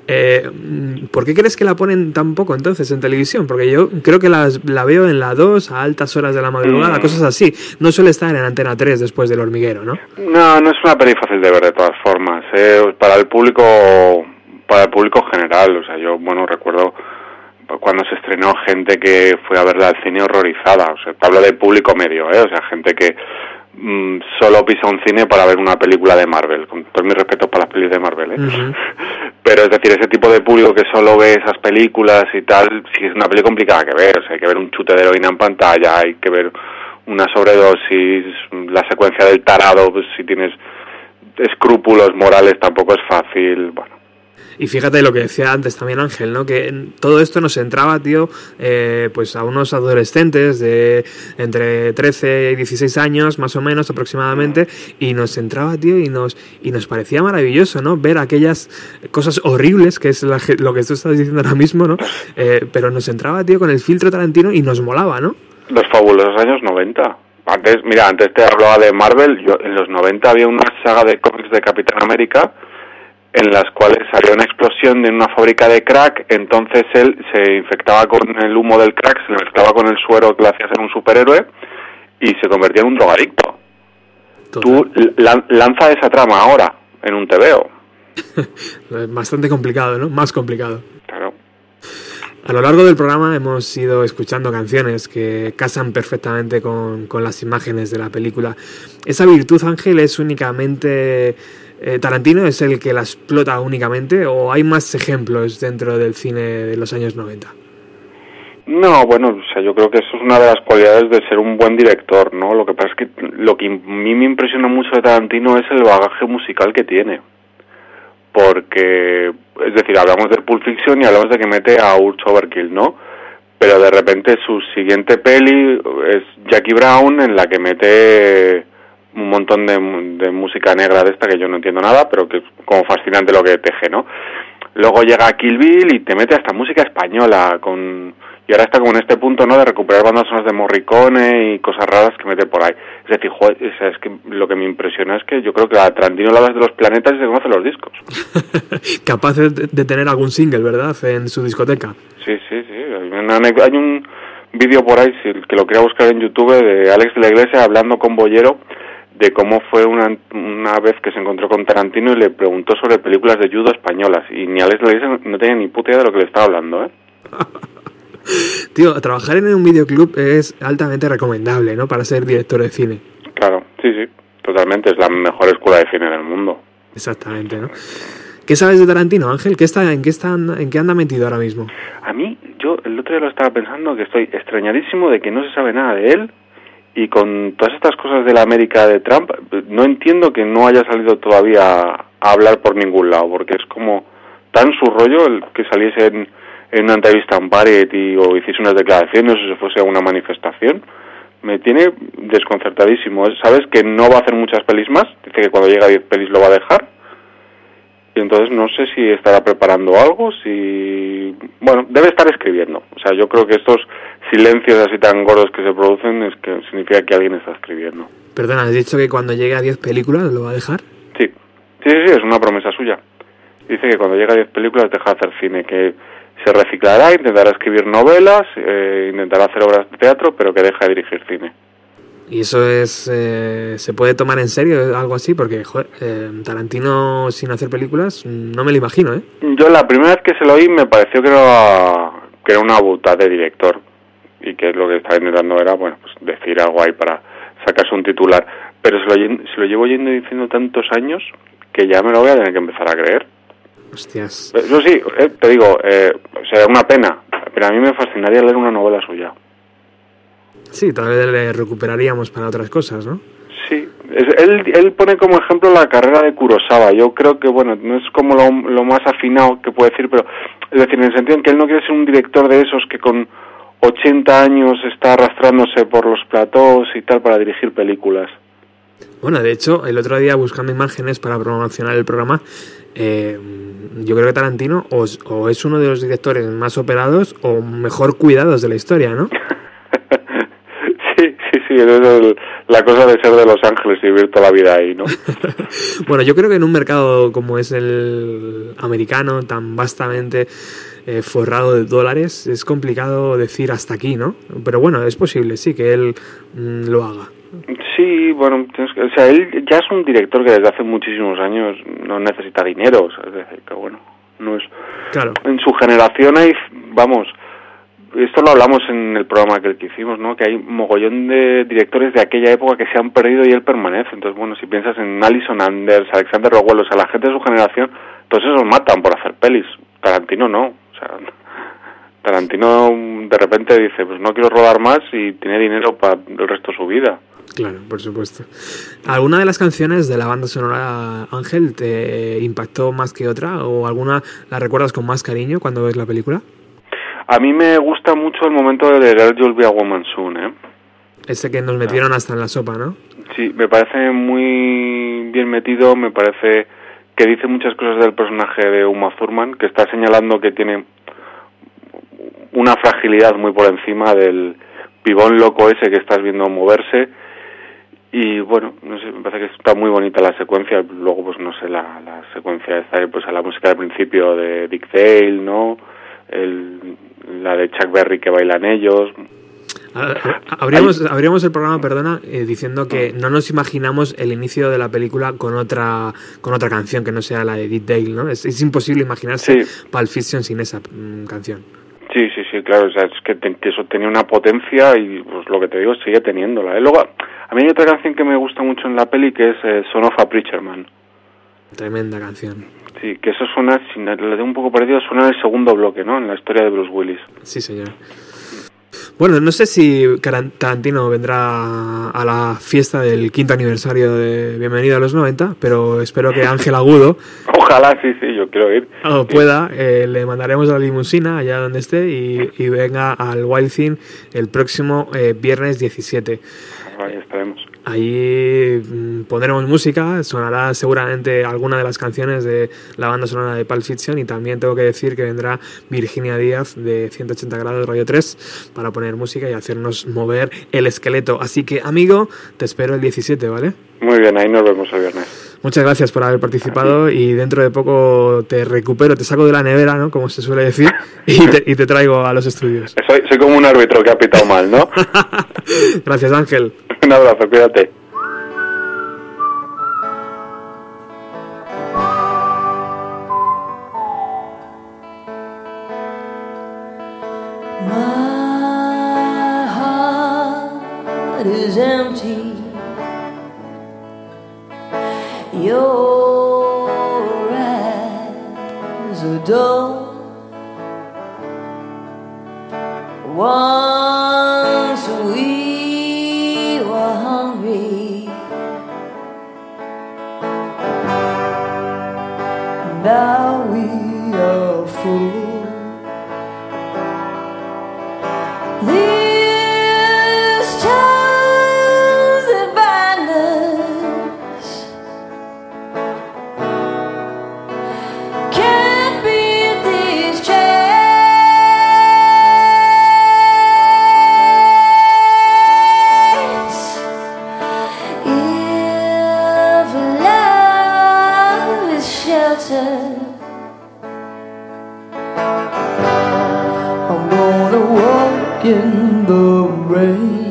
Eh, mm, ¿Por qué crees que la ponen tan poco entonces en televisión? Porque yo creo que las- la veo en la 2 a altas horas de la madrugada, Mm. cosas así. No suele estar en Antena 3 después del hormiguero, ¿no? No, no es una peli fácil de ver de todas formas, eh, para el público, para el público general, o sea, yo, bueno, recuerdo cuando se estrenó gente que fue a verla al cine horrorizada, o sea, te hablo de público medio, eh, o sea, gente que mm, solo pisa un cine para ver una película de Marvel, con todos mis respetos para las pelis de Marvel, eh. Pero es decir, ese tipo de público que solo ve esas películas y tal, sí es una peli complicada que ver. O sea, hay que ver un chute de heroína en pantalla, hay que ver una sobredosis, la secuencia del tarado, pues si tienes escrúpulos morales tampoco es fácil. Bueno, Y fíjate lo que decía antes también Ángel, ¿no? Que todo esto nos entraba, tío, eh, pues a unos adolescentes de entre 13 y 16 años, más o menos aproximadamente, y nos entraba, tío, y nos, y nos parecía maravilloso, ¿no? Ver aquellas cosas horribles, que es la lo que tú estás diciendo ahora mismo, ¿no? Eh, pero nos entraba, tío, con el filtro Tarantino y nos molaba, ¿no? los fabulosos años 90. Antes, mira, antes te hablaba de Marvel, yo en los 90 había una saga de cómics de Capitán América en las cuales había una explosión en una fábrica de crack, entonces él se infectaba con el humo del crack, se le mezclaba con el suero que le hacía ser un superhéroe y se convertía en un drogadicto. Tú lan- lanza esa trama ahora en un TVO. Bastante complicado, ¿no? Más complicado. Claro. A lo largo del programa hemos ido escuchando canciones que casan perfectamente con, con las imágenes de la película. ¿Esa virtud, Ángel, es únicamente... eh, Tarantino es el que la explota únicamente o hay más ejemplos dentro del cine de los años 90? No, bueno, o sea, yo creo que eso es una de las cualidades de ser un buen director, ¿no? Lo que pasa es que lo que a mí me impresiona mucho de Tarantino es el bagaje musical que tiene. Porque, es decir, hablamos de Pulp Fiction y hablamos de que mete a Urge Overkill, ¿no? Pero de repente su siguiente peli es Jackie Brown, en la que mete un montón de, de música negra de esta que yo no entiendo nada, pero que es como fascinante lo que teje, ¿no? Luego llega Kill Bill y te mete hasta música española con y ahora está como en este punto, ¿no? De recuperar bandas sonoras de Morricone y cosas raras que mete por ahí. Es decir, joder, es que lo que me impresiona es que yo creo que a Tarantino le hablas de los planetas y se conoce los discos. Capaz de, de tener algún single, ¿verdad? En su discoteca. Sí, sí, sí. Hay, un vídeo por ahí, si que lo quiera buscar en YouTube, de Alex de la Iglesia hablando con Bollero de cómo fue una, una vez que se encontró con Tarantino y le preguntó sobre películas de judo españolas. Y ni Alex Iglesia no tenía ni puta idea de lo que le estaba hablando, ¿eh? Tío, trabajar en un videoclub es altamente recomendable, ¿no? Para ser director de cine. Claro, sí, sí, totalmente. Es la mejor escuela de cine del mundo. Exactamente, ¿no? ¿Qué sabes de Tarantino, Ángel? ¿Qué está, en, qué está, ¿En qué anda metido ahora mismo? A mí, yo el otro día lo estaba pensando que estoy extrañadísimo de que no se sabe nada de él y con todas estas cosas de la América de Trump, no entiendo que no haya salido todavía a hablar por ningún lado, porque es como tan su rollo el que saliese en, en una entrevista en Variety o hiciese unas declaraciones o se fuese a una manifestación. Me tiene desconcertadísimo. Sabes que no va a hacer muchas pelis más, dice que cuando llega a 10 pelis lo va a dejar. Y entonces no sé si estará preparando algo, si... Bueno, debe estar escribiendo. O sea, yo creo que estos silencios así tan gordos que se producen es que significa que alguien está escribiendo. Perdona, ¿has dicho que cuando llegue a 10 películas lo va a dejar? Sí, sí, sí, es una promesa suya. Dice que cuando llegue a 10 películas deja de hacer cine, que se reciclará, intentará escribir novelas, eh, intentará hacer obras de teatro, pero que deja de dirigir cine. ¿Y eso es eh, se puede tomar en serio algo así? Porque joder, eh, Tarantino sin hacer películas no me lo imagino, ¿eh? Yo la primera vez que se lo oí me pareció que era, que era una buta de director y que lo que estaba intentando era, bueno, pues decir algo ahí para sacarse un titular. Pero se lo, se lo llevo yendo diciendo tantos años que ya me lo voy a tener que empezar a creer. Hostias. Eso sí, eh, te digo, eh, será una pena, pero a mí me fascinaría leer una novela suya. Sí, tal vez le recuperaríamos para otras cosas, ¿no? Sí, es- él, él pone como ejemplo la carrera de Kurosawa. Yo creo que, bueno, no es como lo, lo más afinado que puede decir, pero es decir, en el sentido en que él no quiere ser un director de esos que con 80 años está arrastrándose por los platós y tal para dirigir películas. Bueno, de hecho, el otro día buscando imágenes para promocionar el programa, eh, yo creo que Tarantino o, es- o es uno de los directores más operados o mejor cuidados de la historia, ¿no? Sí, sí, sí, es el- la cosa de ser de Los Ángeles y vivir toda la vida ahí, ¿no? Bueno, yo creo que en un mercado como es el americano, tan vastamente eh, forrado de dólares, es complicado decir hasta aquí, ¿no? Pero bueno, es posible, sí, que él mm, lo haga. Sí, bueno, tienes que- o sea, él ya es un director que desde hace muchísimos años no necesita dinero, o sea, es decir, que bueno, no es... Claro. En su generación hay, vamos, esto lo hablamos en el programa que, que hicimos, ¿no? Que hay mogollón de directores de aquella época que se han perdido y él permanece. Entonces, bueno, si piensas en Alison Anders, Alexander Rowell, o sea, la gente de su generación, todos esos matan por hacer pelis. Tarantino no, sea, Tarantino de repente dice, pues no quiero rodar más y tiene dinero para el resto de su vida. Claro, por supuesto. ¿Alguna de las canciones de la banda sonora Ángel te impactó más que otra? ¿O alguna la recuerdas con más cariño cuando ves la película? A mí me gusta mucho el momento de leer You'll Be a Woman Soon, ¿eh? Ese que nos metieron hasta en la sopa, ¿no? Sí, me parece muy bien metido, me parece que dice muchas cosas del personaje de Uma Thurman, que está señalando que tiene una fragilidad muy por encima del pibón loco ese que estás viendo moverse. Y bueno, no sé, me parece que está muy bonita la secuencia. Luego, pues no sé, la, la secuencia esta, pues a la música del principio de Dick Dale, ¿no? El, la de Chuck Berry que bailan ellos. A- a- Abríamos, abríamos el programa, perdona, eh, diciendo que no nos imaginamos el inicio de la película con otra con otra canción que no sea la de Dick Dale, ¿no? Es, es imposible imaginarse Pulp Fiction sin esa mm, canción. Sí, claro, o sea, es que, te- que eso tenía una potencia y pues lo que te digo sigue teniéndola. ¿eh? Luego, a mí hay otra canción que me gusta mucho en la peli que es eh, Son of a Preacher Man. Tremenda canción. Sí, que eso suena, si le tengo un poco perdido, suena en el segundo bloque, ¿no? En la historia de Bruce Willis. Sí, señor. Bueno, no sé si Tarantino vendrá a la fiesta del quinto aniversario de Bienvenido a los 90, pero espero que Ángel Agudo Ojalá, sí, sí, yo quiero ir. o pueda. eh, le mandaremos la limusina allá donde esté y, y venga al Wild Thing el próximo eh, viernes 17. Ahí estaremos. Ahí mm, pondremos música, sonará seguramente alguna de las canciones de la banda sonora de Pulp Fiction y también tengo que decir que vendrá Virginia Díaz de 180 grados Radio 3 para poner música y hacernos mover el esqueleto. Así que amigo, te espero el 17, ¿vale? Muy bien, ahí nos vemos el viernes. Muchas gracias por haber participado y dentro de poco te recupero, te saco de la nevera, ¿no? Como se suele decir, y te, traigo a los estudios. Soy, como un árbitro que ha pitado mal, ¿no? gracias, Ángel. Un abrazo, cuídate. is your eyes adore. Once we were hungry, now. shelter. I'm gonna walk in the rain.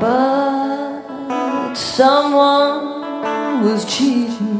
but someone was cheating.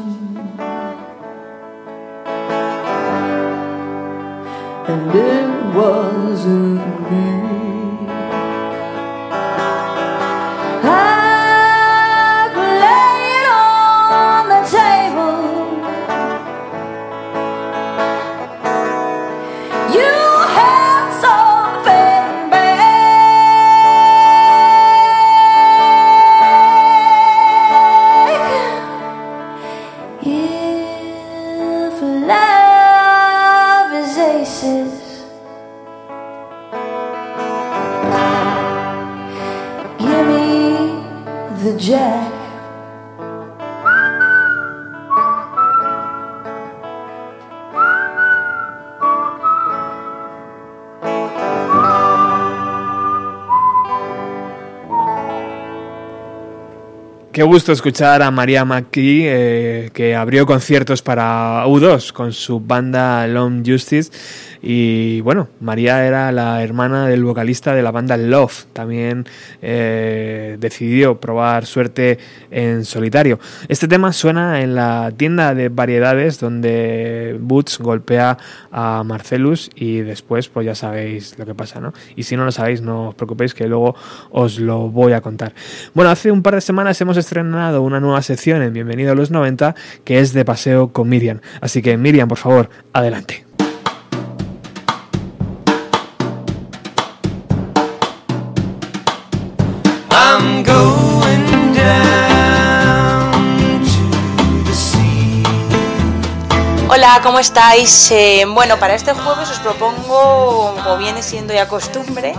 Qué gusto escuchar a María McKee, eh, que abrió conciertos para U2 con su banda Long Justice. Y bueno, María era la hermana del vocalista de la banda Love. También eh, decidió probar suerte en solitario. Este tema suena en la tienda de variedades donde Boots golpea a Marcelus y después pues ya sabéis lo que pasa, ¿no? Y si no lo sabéis, no os preocupéis que luego os lo voy a contar. Bueno, hace un par de semanas hemos estrenado una nueva sección en Bienvenido a los 90 que es de paseo con Miriam. Así que Miriam, por favor, adelante. Hola, ¿cómo estáis? Eh, bueno, para este jueves os propongo, como viene siendo ya costumbre,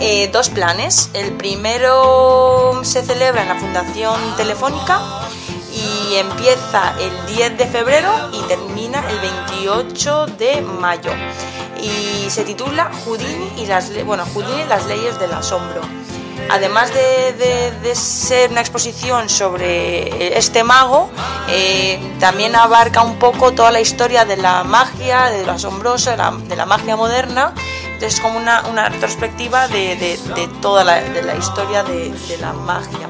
eh, dos planes. El primero se celebra en la Fundación Telefónica y empieza el 10 de febrero y termina el 28 de mayo. Y se titula Houdini y las, bueno, Houdini y las leyes del asombro. Además de, de- de ser una exposición sobre este mago, eh, también abarca un poco toda la historia de la magia, de lo asombroso, de la, magia moderna. Es como una, una retrospectiva de, toda la, historia de, de la magia.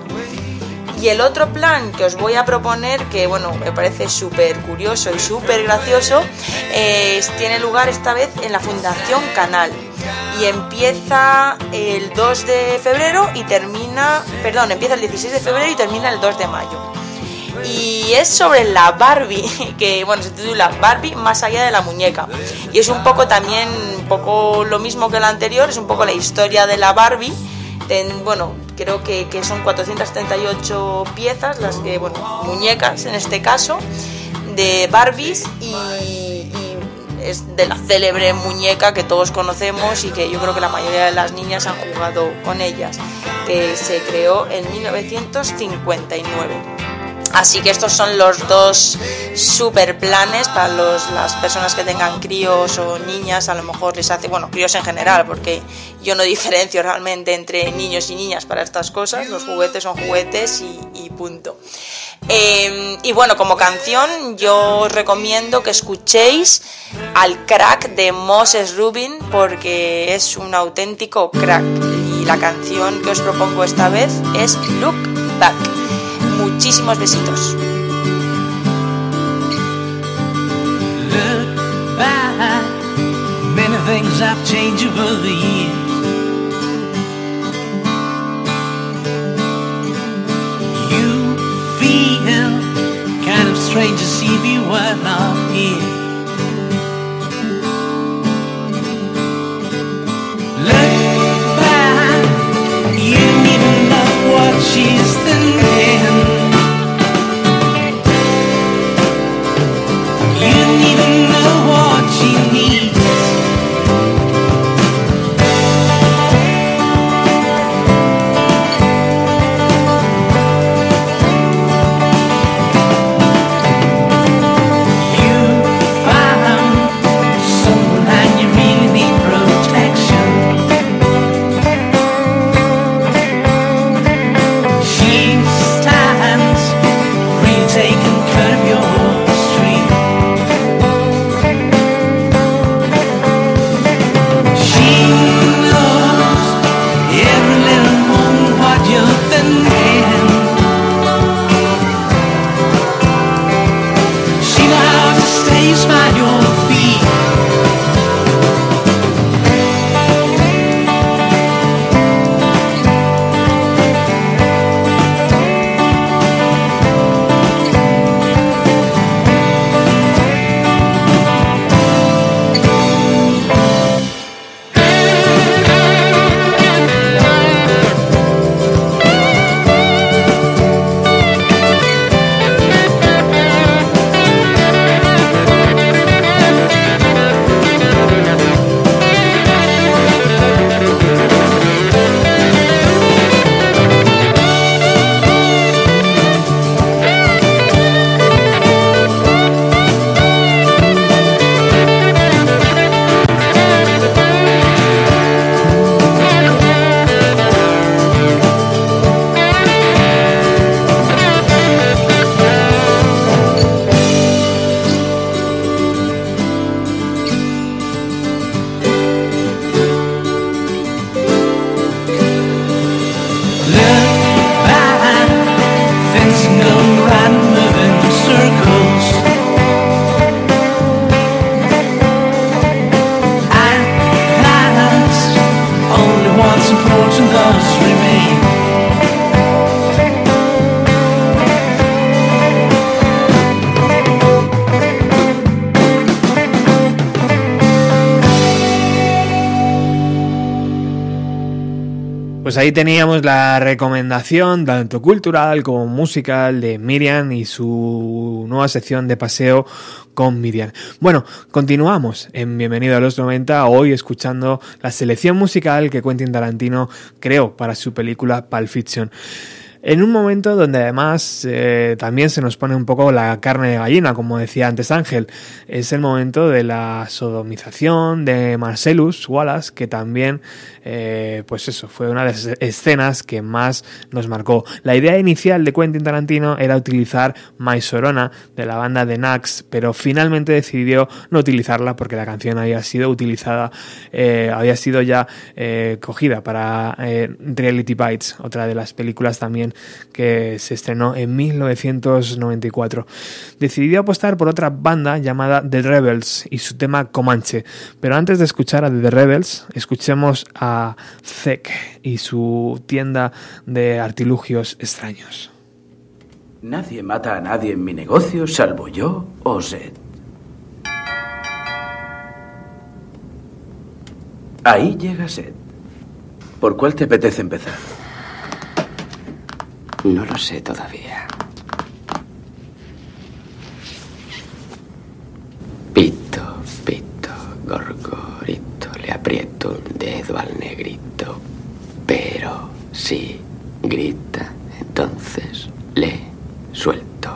Y el otro plan que os voy a proponer, que bueno, me parece súper curioso y súper gracioso, eh, tiene lugar esta vez en la Fundación Canal. Y empieza el 2 de febrero y termina, perdón, empieza el 16 de febrero y termina el 2 de mayo. Y es sobre la Barbie, que bueno, se titula Barbie más allá de la muñeca. Y es un poco también, un poco lo mismo que el anterior, es un poco la historia de la Barbie. En- bueno, creo que, que son 438 piezas, las que, bueno, muñecas en este caso, de Barbies y es de la célebre muñeca que todos conocemos y que yo creo que la mayoría de las niñas han jugado con ellas, que se creó en 1959. Así que estos son los dos super planes para los- las personas que tengan críos o niñas, a lo mejor les hace, bueno, críos en general, porque yo no diferencio realmente entre niños y niñas para estas cosas, los juguetes son juguetes y, y punto. Eh, y bueno, como canción yo os recomiendo que escuchéis al crack de Moses Rubin porque es un auténtico crack y la canción que os propongo esta vez es Look Back. Muchísimos besitos. Kind of strange as if you were not here. Look back, you even know what she's Pues ahí teníamos la recomendación, tanto cultural como musical, de Miriam y su nueva sección de paseo con Miriam. Bueno, continuamos en Bienvenido a los 90, hoy escuchando la selección musical que Quentin Tarantino creó para su película Pulp Fiction. En un momento donde además eh, también se nos pone un poco la carne de gallina, como decía antes Ángel. Es el momento de la sodomización de Marcellus Wallace, que también, eh, pues eso, fue una de las escenas que más nos marcó. La idea inicial de Quentin Tarantino era utilizar My Sorona de la banda de Nax, pero finalmente decidió no utilizarla porque la canción había sido utilizada, eh, había sido ya cogida para Reality Bites, otra de las películas también que se estrenó en 1994. Decidió apostar por otra banda llamada The Rebels y su tema Comanche. Pero antes de escuchar a The Rebels, escuchemos a Zek y su tienda de artilugios extraños. Nadie mata a nadie en mi negocio salvo yo o Zed. Ahí llega Seth. ¿Por cuál te apetece empezar? No lo sé todavía. Pito, pito, gorgorito, le aprieto el dedo al negrito. Pero si grita, entonces le suelto.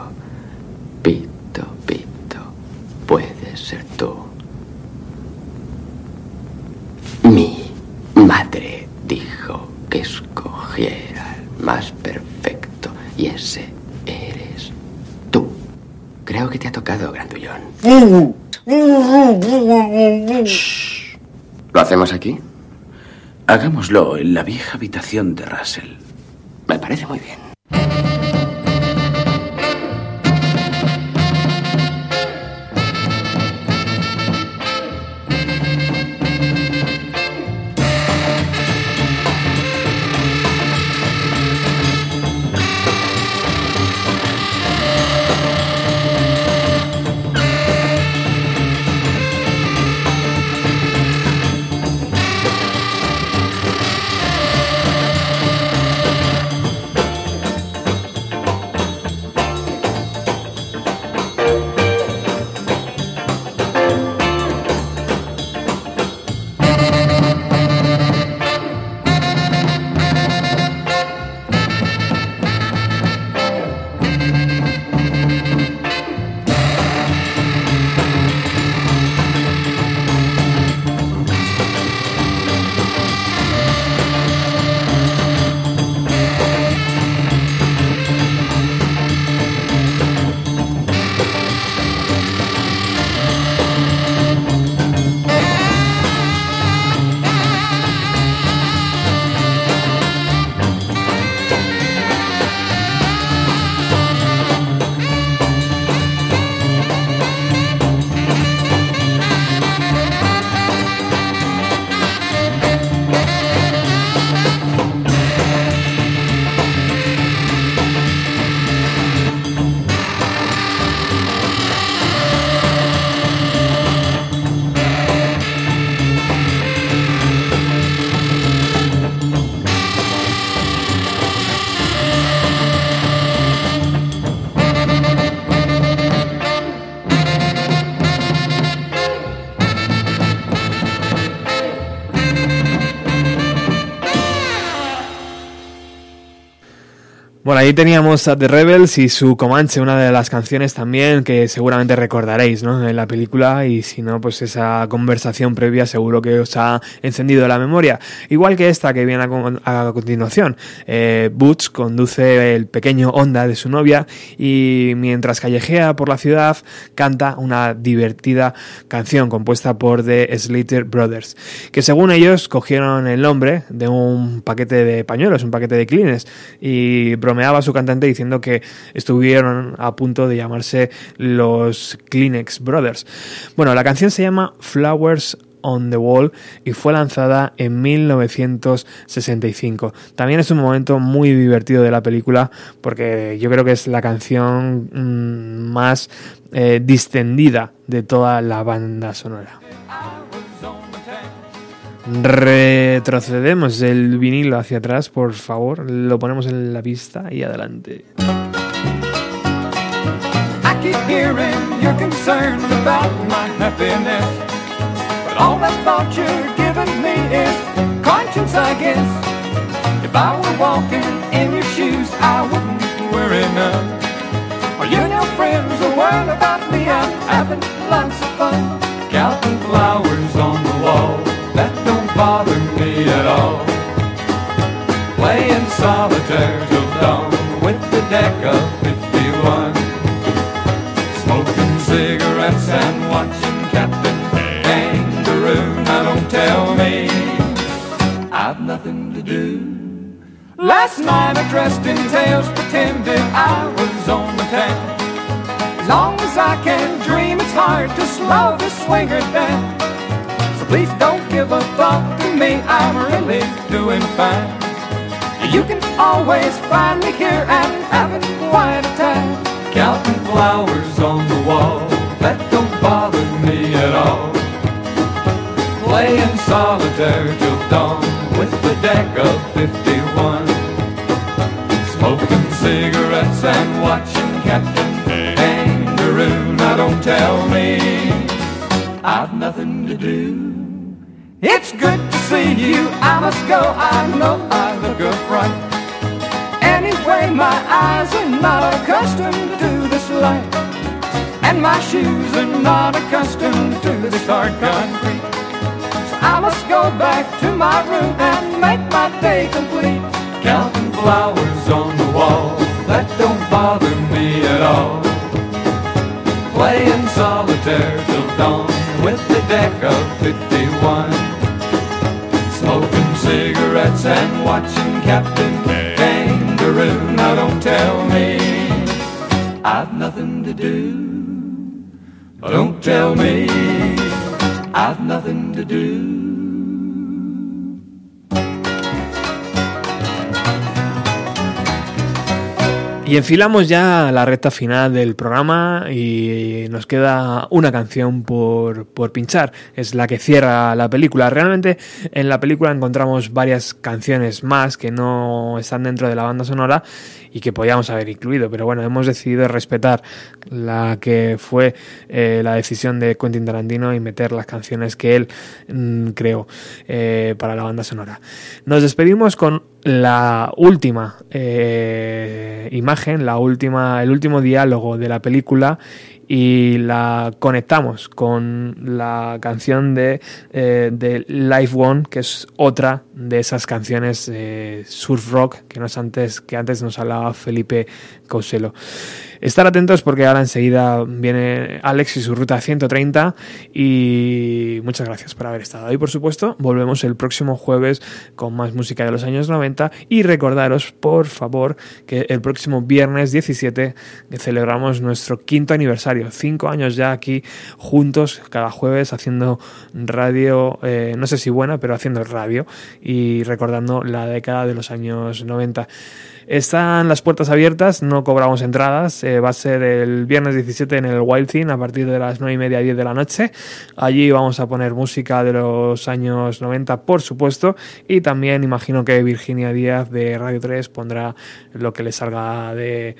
Pito, pito, puedes ser tú. Mi madre dijo que escogiera el más perfecto y ese eres tú. Creo que te ha tocado, grandullón. ¿Lo hacemos aquí? Hagámoslo en la vieja habitación de Russell. Me parece muy bien. Ahí teníamos a The Rebels y su Comanche, una de las canciones también que seguramente recordaréis ¿no? en la película y si no, pues esa conversación previa seguro que os ha encendido la memoria. Igual que esta que viene a, a continuación. Eh, Butch conduce el pequeño Honda de su novia y mientras callejea por la ciudad canta una divertida canción compuesta por The Slater Brothers, que según ellos cogieron el nombre de un paquete de pañuelos, un paquete de clines y a su cantante diciendo que estuvieron a punto de llamarse los Kleenex Brothers. Bueno, la canción se llama Flowers on the Wall y fue lanzada en 1965. También es un momento muy divertido de la película porque yo creo que es la canción mmm, más eh, distendida de toda la banda sonora. Retrocedemos el vinilo hacia atrás, por favor. Lo ponemos en la pista y adelante. I keep hearing you're concerned about my happiness. But all that thought you're giving me is conscience, I guess. If I were walking in your shoes, I wouldn't worry none. Are you and your friends are worried about me? I'm having lots of fun. Counting flowers on the wall, that don't bother me at all. Playing solitaire till dawn with the deck of 51. Smoking cigarettes and watching Captain Kangaroo. Now don't tell me I've nothing to do. Last night I dressed in tails, pretended I was on the town. As long as I can dream, it's hard to slow the swinger down. Please don't give a thought to me, I'm really doing fine. You can always find me here and having quite a time. Counting flowers on the wall, that don't bother me at all. Playing solitaire till dawn with the deck of 51. Smoking cigarettes and watching Captain Kangaroo. Now don't tell me I've nothing to do. It's good to see you. I must go. I know I look a fright. Anyway, my eyes are not accustomed to this light. And my shoes are not accustomed to this hard concrete. So I must go back to my room and make my day complete. Counting flowers on the wall, that don't bother me at all. Playing solitaire till dawn with the deck of 51. Smoking cigarettes and watching Captain Kangaroo. Now don't tell me I've nothing to do. Don't tell me I've nothing to do. Y enfilamos ya la recta final del programa y nos queda una canción por, por, pinchar. Es la que cierra la película. Realmente en la película encontramos varias canciones más que no están dentro de la banda sonora y que podíamos haber incluido. Pero bueno, hemos decidido respetar la que fue eh, la decisión de Quentin Tarantino y meter las canciones que él mm, creó eh, para la banda sonora. Nos despedimos con la última eh, imagen, la última, el último diálogo de la película y la conectamos con la canción de, eh, de Life One, que es otra de esas canciones eh, surf rock que, nos antes, que antes nos hablaba Felipe Couselo. Estar atentos porque ahora enseguida viene Alex y su ruta 130 y muchas gracias por haber estado ahí, por supuesto. Volvemos el próximo jueves con más música de los años 90 y recordaros, por favor, que el próximo viernes 17 celebramos nuestro quinto aniversario. Cinco años ya aquí juntos, cada jueves haciendo radio, eh, no sé si buena, pero haciendo radio y recordando la década de los años 90. Están las puertas abiertas, no cobramos entradas. Eh, va a ser el viernes 17 en el Wild Thing a partir de las 9 y media 10 de la noche. Allí vamos a poner música de los años 90, por supuesto. Y también imagino que Virginia Díaz de Radio 3 pondrá lo que le salga de,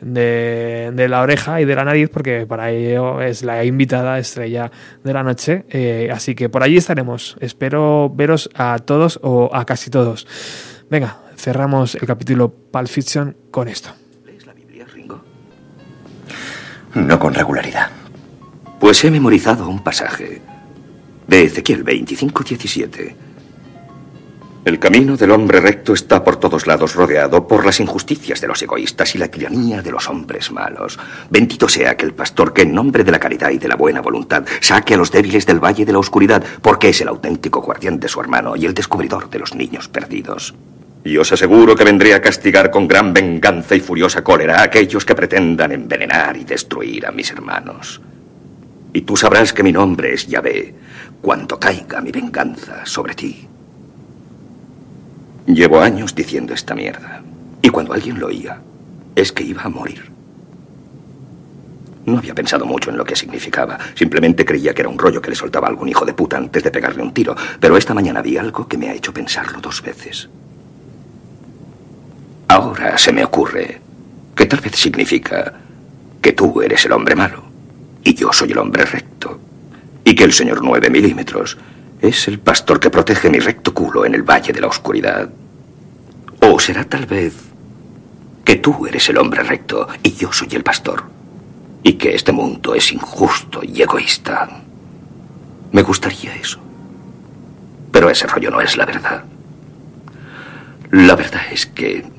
de, de la oreja y de la nariz, porque para ello es la invitada estrella de la noche. Eh, así que por allí estaremos. Espero veros a todos o a casi todos. Venga, cerramos el capítulo Pulp Fiction con esto. ¿Lees la Biblia, Ringo? No con regularidad. Pues he memorizado un pasaje de Ezequiel 25:17. El camino del hombre recto está por todos lados rodeado por las injusticias de los egoístas y la tiranía de los hombres malos. Bendito sea aquel pastor que en nombre de la caridad y de la buena voluntad saque a los débiles del valle de la oscuridad, porque es el auténtico guardián de su hermano y el descubridor de los niños perdidos. Y os aseguro que vendré a castigar con gran venganza y furiosa cólera a aquellos que pretendan envenenar y destruir a mis hermanos. Y tú sabrás que mi nombre es Yahvé cuando caiga mi venganza sobre ti. Llevo años diciendo esta mierda. Y cuando alguien lo oía, es que iba a morir. No había pensado mucho en lo que significaba. Simplemente creía que era un rollo que le soltaba a algún hijo de puta antes de pegarle un tiro. Pero esta mañana vi algo que me ha hecho pensarlo dos veces. Ahora se me ocurre que tal vez significa que tú eres el hombre malo y yo soy el hombre recto. Y que el señor nueve milímetros es el pastor que protege mi recto culo en el valle de la oscuridad. O será tal vez que tú eres el hombre recto y yo soy el pastor. Y que este mundo es injusto y egoísta. Me gustaría eso. Pero ese rollo no es la verdad. La verdad es que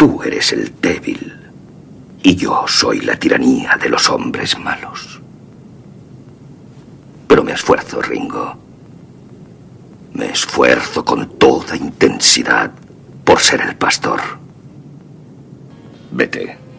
tú eres el débil y yo soy la tiranía de los hombres malos. Pero me esfuerzo, Ringo. Me esfuerzo con toda intensidad por ser el pastor. Vete.